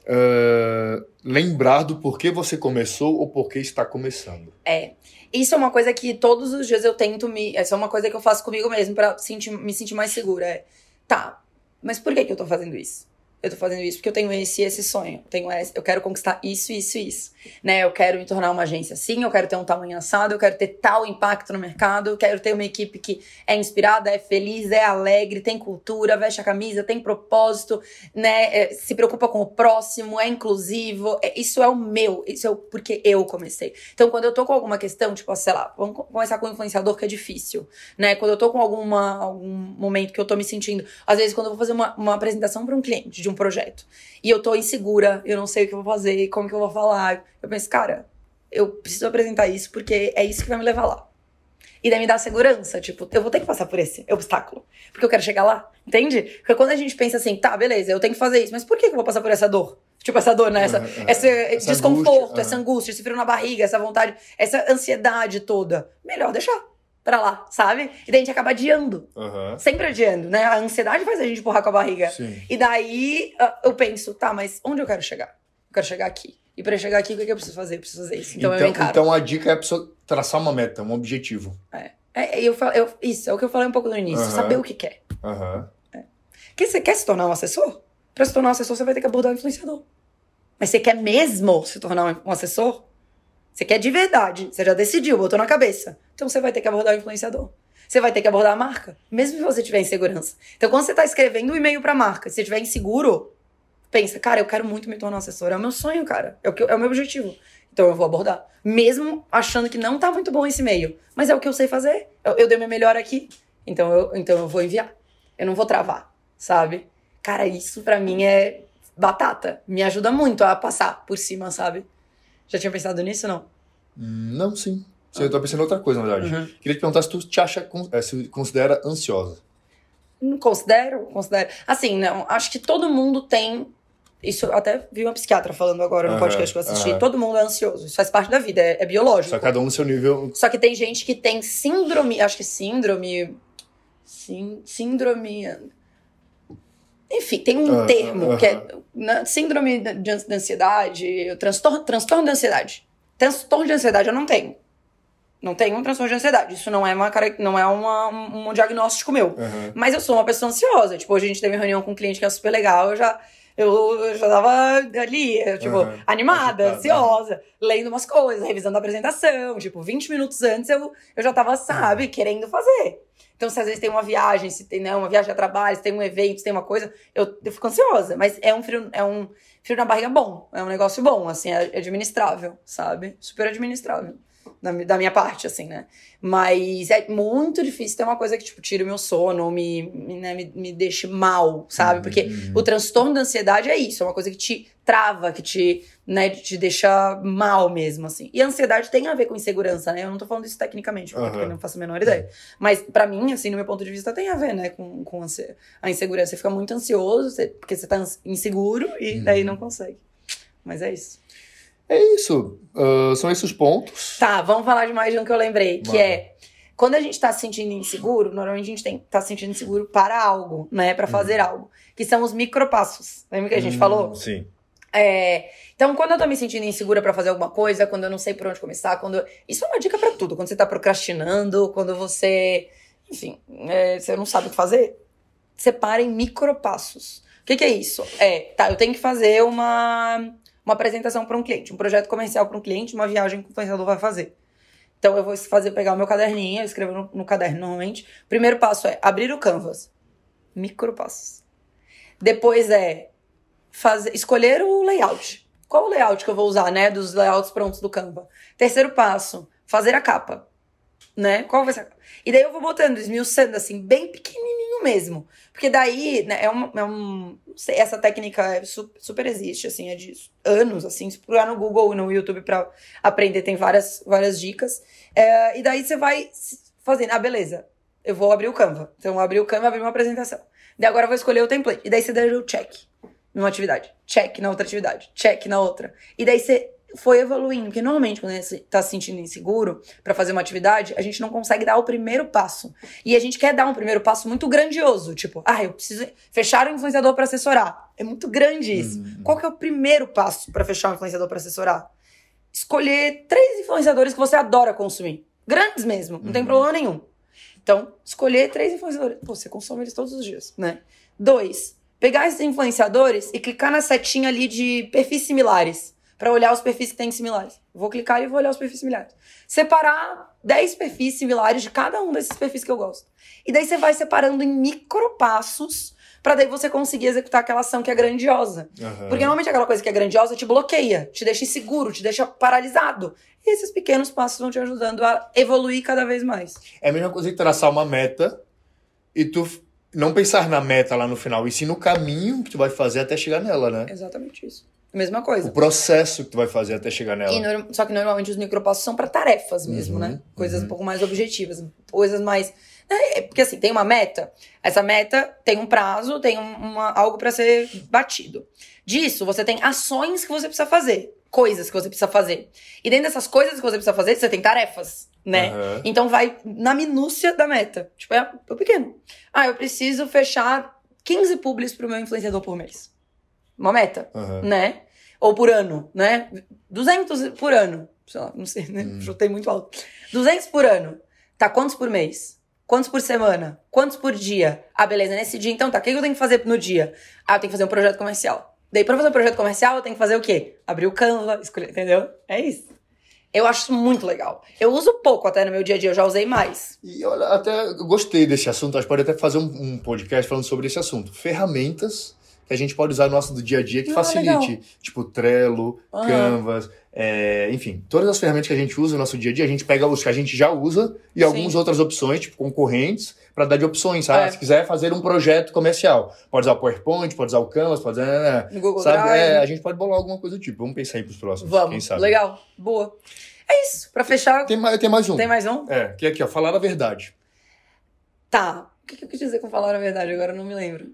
[SPEAKER 2] Ah, lembrar do porquê você começou ou porquê está começando.
[SPEAKER 1] É. Isso é uma coisa que todos os dias eu tento me. Essa é uma coisa que eu faço comigo mesmo pra sentir, me sentir mais segura. É, tá, mas por que, que eu tô fazendo isso? Eu tô fazendo isso porque eu tenho esse esse sonho. Eu Tenho esse, eu quero conquistar isso, isso isso. Né? Eu quero me tornar uma agência assim, eu quero ter um tamanho assado, eu quero ter tal impacto no mercado, eu quero ter uma equipe que é inspirada, é feliz, é alegre, tem cultura, veste a camisa, tem propósito, né? é, se preocupa com o próximo, é inclusivo. É, isso é o meu, isso é o porque eu comecei. Então, quando eu tô com alguma questão, tipo, sei lá, vamos co- começar com o influenciador, que é difícil, né? Quando eu tô com alguma, algum momento que eu tô me sentindo. Às vezes, quando eu vou fazer uma, uma apresentação para um cliente de um projeto e eu tô insegura, eu não sei o que eu vou fazer, como que eu vou falar, eu penso, cara, eu preciso apresentar isso porque é isso que vai me levar lá. E daí me dá segurança, tipo, eu vou ter que passar por esse obstáculo. Porque eu quero chegar lá, entende? Porque quando a gente pensa assim, tá, beleza, eu tenho que fazer isso, mas por que eu vou passar por essa dor? Tipo, essa dor, né? Essa,
[SPEAKER 2] Aham, aham.
[SPEAKER 1] esse
[SPEAKER 2] Essa
[SPEAKER 1] desconforto,
[SPEAKER 2] angústia,
[SPEAKER 1] essa angústia, esse frio na barriga, essa vontade, essa ansiedade toda. Melhor deixar pra lá, sabe? E daí a gente acaba adiando.
[SPEAKER 2] Aham.
[SPEAKER 1] Sempre adiando, né? A ansiedade faz a gente empurrar com a barriga.
[SPEAKER 2] Sim.
[SPEAKER 1] E daí ah, eu penso, tá, mas onde eu quero chegar? Eu quero chegar aqui. E pra chegar aqui, o que, que eu preciso fazer? Eu preciso fazer isso. Então, eu
[SPEAKER 2] Então,
[SPEAKER 1] encaro.
[SPEAKER 2] então a dica é a pessoa traçar uma meta, um objetivo.
[SPEAKER 1] É, eu, falo- eu, isso, é o que eu falei um pouco no início.
[SPEAKER 2] Aham.
[SPEAKER 1] Saber o que quer.
[SPEAKER 2] Aham.
[SPEAKER 1] Que você quer se tornar um assessor? Pra se tornar um assessor, você vai ter que abordar um influenciador. Mas você quer mesmo se tornar um assessor? Você quer de verdade. Você já decidiu, botou na cabeça. Então você vai ter que abordar o influenciador. Você vai ter que abordar a marca, mesmo se você tiver insegurança. Então, quando você tá escrevendo um e-mail pra marca, se você tiver inseguro, pensa, cara, eu quero muito me tornar um assessor. É o meu sonho, cara. É o, que é o meu objetivo. Então eu vou abordar. Mesmo achando que não tá muito bom esse e-mail. Mas é o que eu sei fazer. Eu, eu dei o meu melhor aqui. Então eu, então eu vou enviar. Eu não vou travar, sabe? Cara, isso pra mim é batata. Me ajuda muito a passar por cima, sabe? Já tinha pensado nisso, não?
[SPEAKER 2] Não, sim. Eu tô pensando em outra coisa, na verdade.
[SPEAKER 1] Uhum.
[SPEAKER 2] Queria te perguntar se tu te acha, eh, se considera ansiosa.
[SPEAKER 1] Não considero, considero. Assim, não, acho que todo mundo tem. Isso eu até vi uma psiquiatra falando agora no
[SPEAKER 2] Aham,
[SPEAKER 1] podcast que eu assisti.
[SPEAKER 2] aham.
[SPEAKER 1] Todo mundo é ansioso. Isso faz parte da vida, é, é biológico.
[SPEAKER 2] Só cada um no seu nível.
[SPEAKER 1] Só que tem gente que tem síndrome, acho que síndrome. Sim, síndrome. Enfim, tem um
[SPEAKER 2] Ah,
[SPEAKER 1] termo
[SPEAKER 2] ah,
[SPEAKER 1] que é na- síndrome de, de ansiedade, transtorno, transtorno de ansiedade. Transtorno de ansiedade eu não tenho. Não tenho um transtorno de ansiedade. Isso não é, uma, não é uma, um, diagnóstico meu.
[SPEAKER 2] Aham.
[SPEAKER 1] Mas eu sou uma pessoa ansiosa. Tipo, hoje a gente teve reunião com um cliente que é super legal. Eu já, eu, eu já tava ali, tipo,
[SPEAKER 2] Aham.
[SPEAKER 1] animada,
[SPEAKER 2] Agitada.
[SPEAKER 1] ansiosa, lendo umas coisas, revisando a apresentação. Tipo, 20 minutos antes eu, eu já tava, sabe, querendo fazer. Então, se às vezes tem uma viagem, se tem né, uma viagem a trabalho, se tem um evento, se tem uma coisa, eu, eu fico ansiosa. Mas é um frio, é um frio na barriga bom. É um negócio bom, assim, é administrável, sabe? Super administrável. da, da minha parte, assim, né? Mas é muito difícil ter uma coisa que, tipo, tire o meu sono, me, me, né, me, me deixe mal, sabe? Porque
[SPEAKER 2] Uhum.
[SPEAKER 1] o transtorno da ansiedade é isso, é uma coisa que te trava, que te, né, te deixa mal mesmo, assim. E a ansiedade tem a ver com insegurança, né? Eu não tô falando isso tecnicamente, porque
[SPEAKER 2] Aham.
[SPEAKER 1] eu não faço a menor ideia. Mas pra mim, assim, no meu ponto de vista, tem a ver, né, com, com a insegurança. Você fica muito ansioso, você- porque você tá inseguro e daí não consegue. Mas é isso.
[SPEAKER 2] É isso. Ah, são esses os pontos.
[SPEAKER 1] Tá, vamos falar de mais de um que eu lembrei, que
[SPEAKER 2] Bora.
[SPEAKER 1] é quando a gente tá se sentindo inseguro, normalmente a gente tem, tá se sentindo inseguro para algo, né? Pra fazer algo. Que são os micropassos. Lembra que a gente
[SPEAKER 2] Hum,
[SPEAKER 1] falou?
[SPEAKER 2] Sim.
[SPEAKER 1] É, então, quando eu tô me sentindo insegura pra fazer alguma coisa, quando eu não sei por onde começar, quando. Isso é uma dica pra tudo. Quando você tá procrastinando, quando você. Enfim, é, você não sabe o que fazer, separa em micropassos. O que, que é isso? É, tá, eu tenho que fazer uma, uma apresentação pra um cliente, um projeto comercial pra um cliente, uma viagem que o influenciador vai fazer. Então, eu vou fazer, pegar o meu caderninho, eu escrevo no, no caderno normalmente. Primeiro passo é abrir o Canvas. Micropassos. Depois é fazer, escolher o layout. Qual o layout que eu vou usar, né? Dos layouts prontos do Canva. Terceiro passo, fazer a capa. Né? Qual vai ser a capa? E daí eu vou botando, esmiuçando assim, bem pequenininho mesmo. Porque daí, né, é, uma, é um... Essa técnica é su- super existe, assim, é de anos, assim. Se procurar no Google e no YouTube pra aprender, tem várias, várias dicas. É, e daí você vai fazendo, ah, beleza, eu vou abrir o Canva. Então, eu abri o Canva, abri uma apresentação. Daí agora eu vou escolher o template. E daí você dá o check numa atividade, check na outra atividade, check na outra. E daí você foi evoluindo, porque normalmente quando a gente tá se sentindo inseguro pra fazer uma atividade, a gente não consegue dar o primeiro passo. E a gente quer dar um primeiro passo muito grandioso, tipo, ah, eu preciso fechar um influenciador pra assessorar. É muito grande isso.
[SPEAKER 2] Uhum.
[SPEAKER 1] Qual que é o primeiro passo pra fechar um influenciador pra assessorar? Escolher três influenciadores que você adora consumir. Grandes mesmo, não tem
[SPEAKER 2] Uhum.
[SPEAKER 1] problema nenhum. Então, escolher três influenciadores. Pô, você consome eles todos os dias, né? Dois, pegar esses influenciadores e clicar na setinha ali de perfis similares. Pra olhar os perfis que tem similares. Vou clicar e vou olhar os perfis similares. Separar 10 perfis similares de cada um desses perfis que eu gosto. E daí você vai separando em micropassos pra daí você conseguir executar aquela ação que é grandiosa.
[SPEAKER 2] Aham.
[SPEAKER 1] Porque normalmente aquela coisa que é grandiosa te bloqueia, te deixa inseguro, te deixa paralisado. E esses pequenos passos vão te ajudando a evoluir cada vez mais.
[SPEAKER 2] É a mesma coisa que traçar uma meta e tu não pensar na meta lá no final, e sim no caminho que tu vai fazer até chegar nela, né?
[SPEAKER 1] Exatamente isso. Mesma
[SPEAKER 2] O
[SPEAKER 1] coisa.
[SPEAKER 2] processo que tu vai fazer até chegar nela.
[SPEAKER 1] Norm- só que normalmente os micropassos são pra tarefas mesmo,
[SPEAKER 2] Uhum,
[SPEAKER 1] né? Coisas
[SPEAKER 2] uhum.
[SPEAKER 1] um pouco mais objetivas, coisas mais. É, porque assim, tem uma meta, essa meta tem um prazo, tem um- uma, algo pra ser batido. Disso, você tem ações que você precisa fazer, coisas que você precisa fazer. E dentro dessas coisas que você precisa fazer, você tem tarefas, né?
[SPEAKER 2] Aham.
[SPEAKER 1] Então vai na minúcia da meta. Tipo, é o pequeno. Ah, eu preciso fechar 15 publis pro meu influenciador por mês. Uma meta
[SPEAKER 2] Aham.
[SPEAKER 1] né? Ou por ano, né? 200 por ano. Sei lá, não sei, né?
[SPEAKER 2] Hum.
[SPEAKER 1] Chutei muito alto. 200 por ano. Tá, quantos por mês? Quantos por semana? Quantos por dia? Ah, beleza, nesse dia, então tá. O que eu tenho que fazer no dia? Ah, eu tenho que fazer um projeto comercial. Daí, pra fazer um projeto comercial, eu tenho que fazer o quê? Abrir o Canva, escolher, entendeu? É isso. Eu acho isso muito legal. Eu uso pouco até no meu dia a dia, eu já usei mais.
[SPEAKER 2] E olha, até gostei desse assunto, acho que pode até fazer um, um podcast falando sobre esse assunto. Ferramentas que a gente pode usar no nosso do dia a dia que
[SPEAKER 1] Ah,
[SPEAKER 2] facilite.
[SPEAKER 1] legal.
[SPEAKER 2] Tipo Trello,
[SPEAKER 1] Aham.
[SPEAKER 2] Canvas, é, enfim, todas as ferramentas que a gente usa no nosso dia a dia, a gente pega os que a gente já usa e
[SPEAKER 1] Sim.
[SPEAKER 2] algumas outras opções, tipo concorrentes, para dar de opções. Ah,
[SPEAKER 1] É.
[SPEAKER 2] Se quiser fazer um projeto comercial, pode usar o PowerPoint, pode usar o Canvas, pode usar.
[SPEAKER 1] No Google
[SPEAKER 2] Sabe? É, a gente pode bolar alguma coisa do tipo. Vamos pensar aí pros próximos.
[SPEAKER 1] Vamos.
[SPEAKER 2] sabe?
[SPEAKER 1] Legal. Boa. É isso. Pra fechar,
[SPEAKER 2] Tem mais, tem mais um.
[SPEAKER 1] tem mais um?
[SPEAKER 2] É, que é aqui, ó, falar a verdade.
[SPEAKER 1] Tá. O que que eu quis dizer com falar a verdade? Agora eu não me lembro.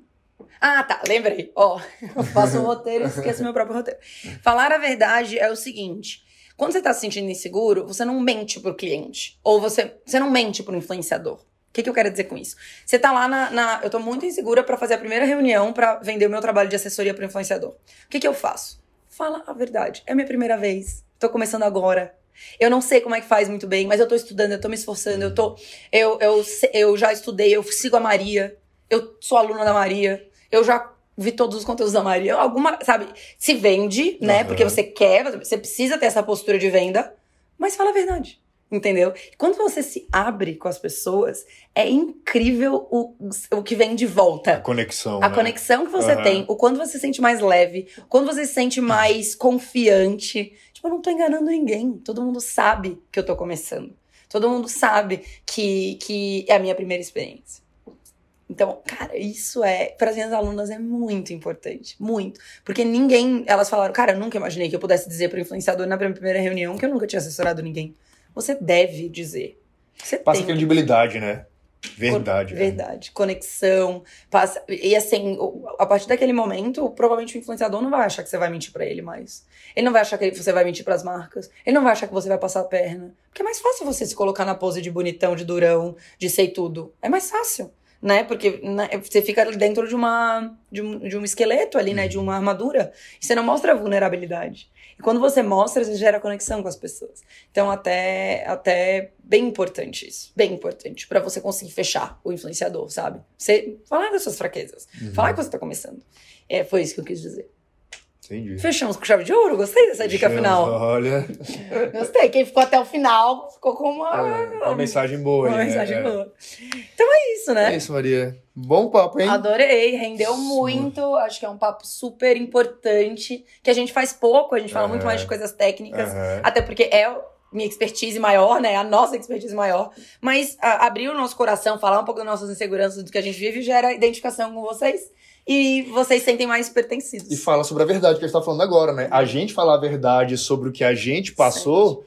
[SPEAKER 1] Ah, tá. Lembrei. Ó, eu faço um roteiro e esqueço meu próprio roteiro. Falar a verdade é o seguinte. Quando você tá se sentindo inseguro, você não mente pro cliente. Ou você, você não mente pro influenciador. O que, que eu quero dizer com isso? Você tá lá na. na- eu tô muito insegura pra fazer a primeira reunião pra vender o meu trabalho de assessoria pro influenciador. O que, que eu faço? Fala a verdade. É minha primeira vez. Tô começando agora. Eu não sei como é que faz muito bem, mas eu tô estudando, eu tô me esforçando, eu tô. Eu, eu, eu já estudei, eu sigo a Maria, eu sou aluna da Maria, eu já vi todos os conteúdos da Maria. Alguma, sabe, se vende, né?
[SPEAKER 2] Aham.
[SPEAKER 1] Porque você quer, você precisa ter essa postura de venda, mas fala a verdade. Entendeu? Quando você se abre com as pessoas, é incrível o, o que vem de volta.
[SPEAKER 2] A conexão.
[SPEAKER 1] A
[SPEAKER 2] né?
[SPEAKER 1] conexão que você
[SPEAKER 2] Aham.
[SPEAKER 1] tem, o quando você se sente mais leve, quando você se sente mais confiante. Tipo, eu não tô enganando ninguém. Todo mundo sabe que eu tô começando. Todo mundo sabe que, que é a minha primeira experiência. Então, cara, isso é, para as minhas alunas é muito importante, muito. Porque ninguém, elas falaram, cara, eu nunca imaginei que eu pudesse dizer para o influenciador na primeira reunião que eu nunca tinha assessorado ninguém. Você deve dizer. Você
[SPEAKER 2] Passa credibilidade, né? Verdade.
[SPEAKER 1] Né? Verdade. Conexão. Passa... E assim, a partir daquele momento, provavelmente o influenciador não vai achar que você vai mentir para ele mais. Ele não vai achar que você vai mentir para as marcas. Ele não vai achar que você vai passar a perna. Porque é mais fácil você se colocar na pose de bonitão, de durão, de sei tudo. É mais fácil né? Porque né, você fica dentro de uma de um, de um esqueleto ali, né? De uma armadura. E você não mostra a vulnerabilidade. E quando você mostra, você gera conexão com as pessoas. Então, até, até bem importante isso. Bem importante. para você conseguir fechar o influenciador, sabe? Você falar das suas fraquezas. Uhum. Falar que você tá começando. É, foi isso que eu quis dizer.
[SPEAKER 2] Entendi.
[SPEAKER 1] Fechamos com chave de ouro? Gostei dessa dica final.
[SPEAKER 2] Olha.
[SPEAKER 1] Gostei. Quem ficou até o final ficou com uma.
[SPEAKER 2] É, uma mensagem boa.
[SPEAKER 1] Uma mensagem
[SPEAKER 2] né?
[SPEAKER 1] boa. Então é isso, né?
[SPEAKER 2] É isso, Maria. Bom papo, hein?
[SPEAKER 1] Adorei, rendeu muito. Acho que é um papo super importante. Que a gente faz pouco, a gente fala
[SPEAKER 2] Uhum.
[SPEAKER 1] muito mais de coisas técnicas.
[SPEAKER 2] Uhum.
[SPEAKER 1] Até porque é minha expertise maior, né? A nossa expertise maior. Mas a, abrir o nosso coração, falar um pouco das nossas inseguranças, do que a gente vive, gera identificação com vocês. E vocês sentem mais pertencidos.
[SPEAKER 2] E fala sobre a verdade que a gente tá falando agora, né? A gente falar a verdade sobre o que a gente passou,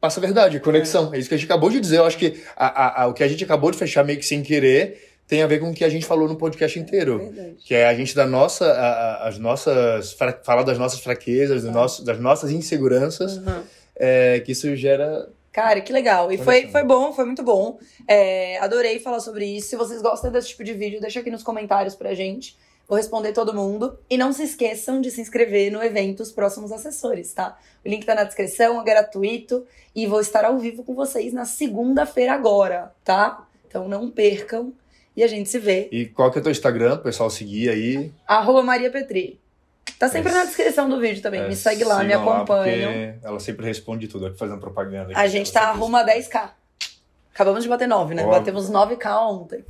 [SPEAKER 2] passa a verdade, conexão. É. isso que a gente acabou de dizer. Eu acho que a, a, a, o que a gente acabou de fechar meio que sem querer tem a ver com o que a gente falou no podcast inteiro.
[SPEAKER 1] Verdade.
[SPEAKER 2] Que é a gente da nossa, a- as nossas, falar das nossas fraquezas, do
[SPEAKER 1] É.
[SPEAKER 2] nosso, das nossas inseguranças,
[SPEAKER 1] Uhum.
[SPEAKER 2] é, que isso gera
[SPEAKER 1] Cara, que legal. E foi, foi bom, foi muito bom. É, adorei falar sobre isso. Se vocês gostam desse tipo de vídeo, deixa aqui nos comentários pra gente. Vou responder todo mundo. E não se esqueçam de se inscrever no evento Os Próximos Assessores, tá? O link tá na descrição, é gratuito. E vou estar ao vivo com vocês na segunda-feira agora, tá? Então não percam. E a gente se vê.
[SPEAKER 2] E qual que é o teu Instagram, pessoal seguir aí?
[SPEAKER 1] Arroba Maria Petri. Tá sempre
[SPEAKER 2] É,
[SPEAKER 1] na descrição do vídeo também.
[SPEAKER 2] É,
[SPEAKER 1] Me segue lá, me
[SPEAKER 2] porque ela sempre responde tudo, aqui fazendo propaganda.
[SPEAKER 1] A gente tá rumo a 10k. Acabamos de bater 9, né?
[SPEAKER 2] Óbvio.
[SPEAKER 1] Batemos 9k ontem.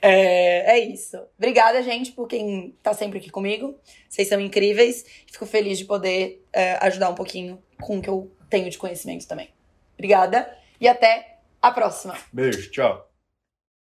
[SPEAKER 1] É, é isso. Obrigada, gente, por quem tá sempre aqui comigo. Vocês são incríveis. Fico feliz de poder é, ajudar um pouquinho com o que eu tenho de conhecimento também. Obrigada e até a próxima.
[SPEAKER 2] Beijo, tchau.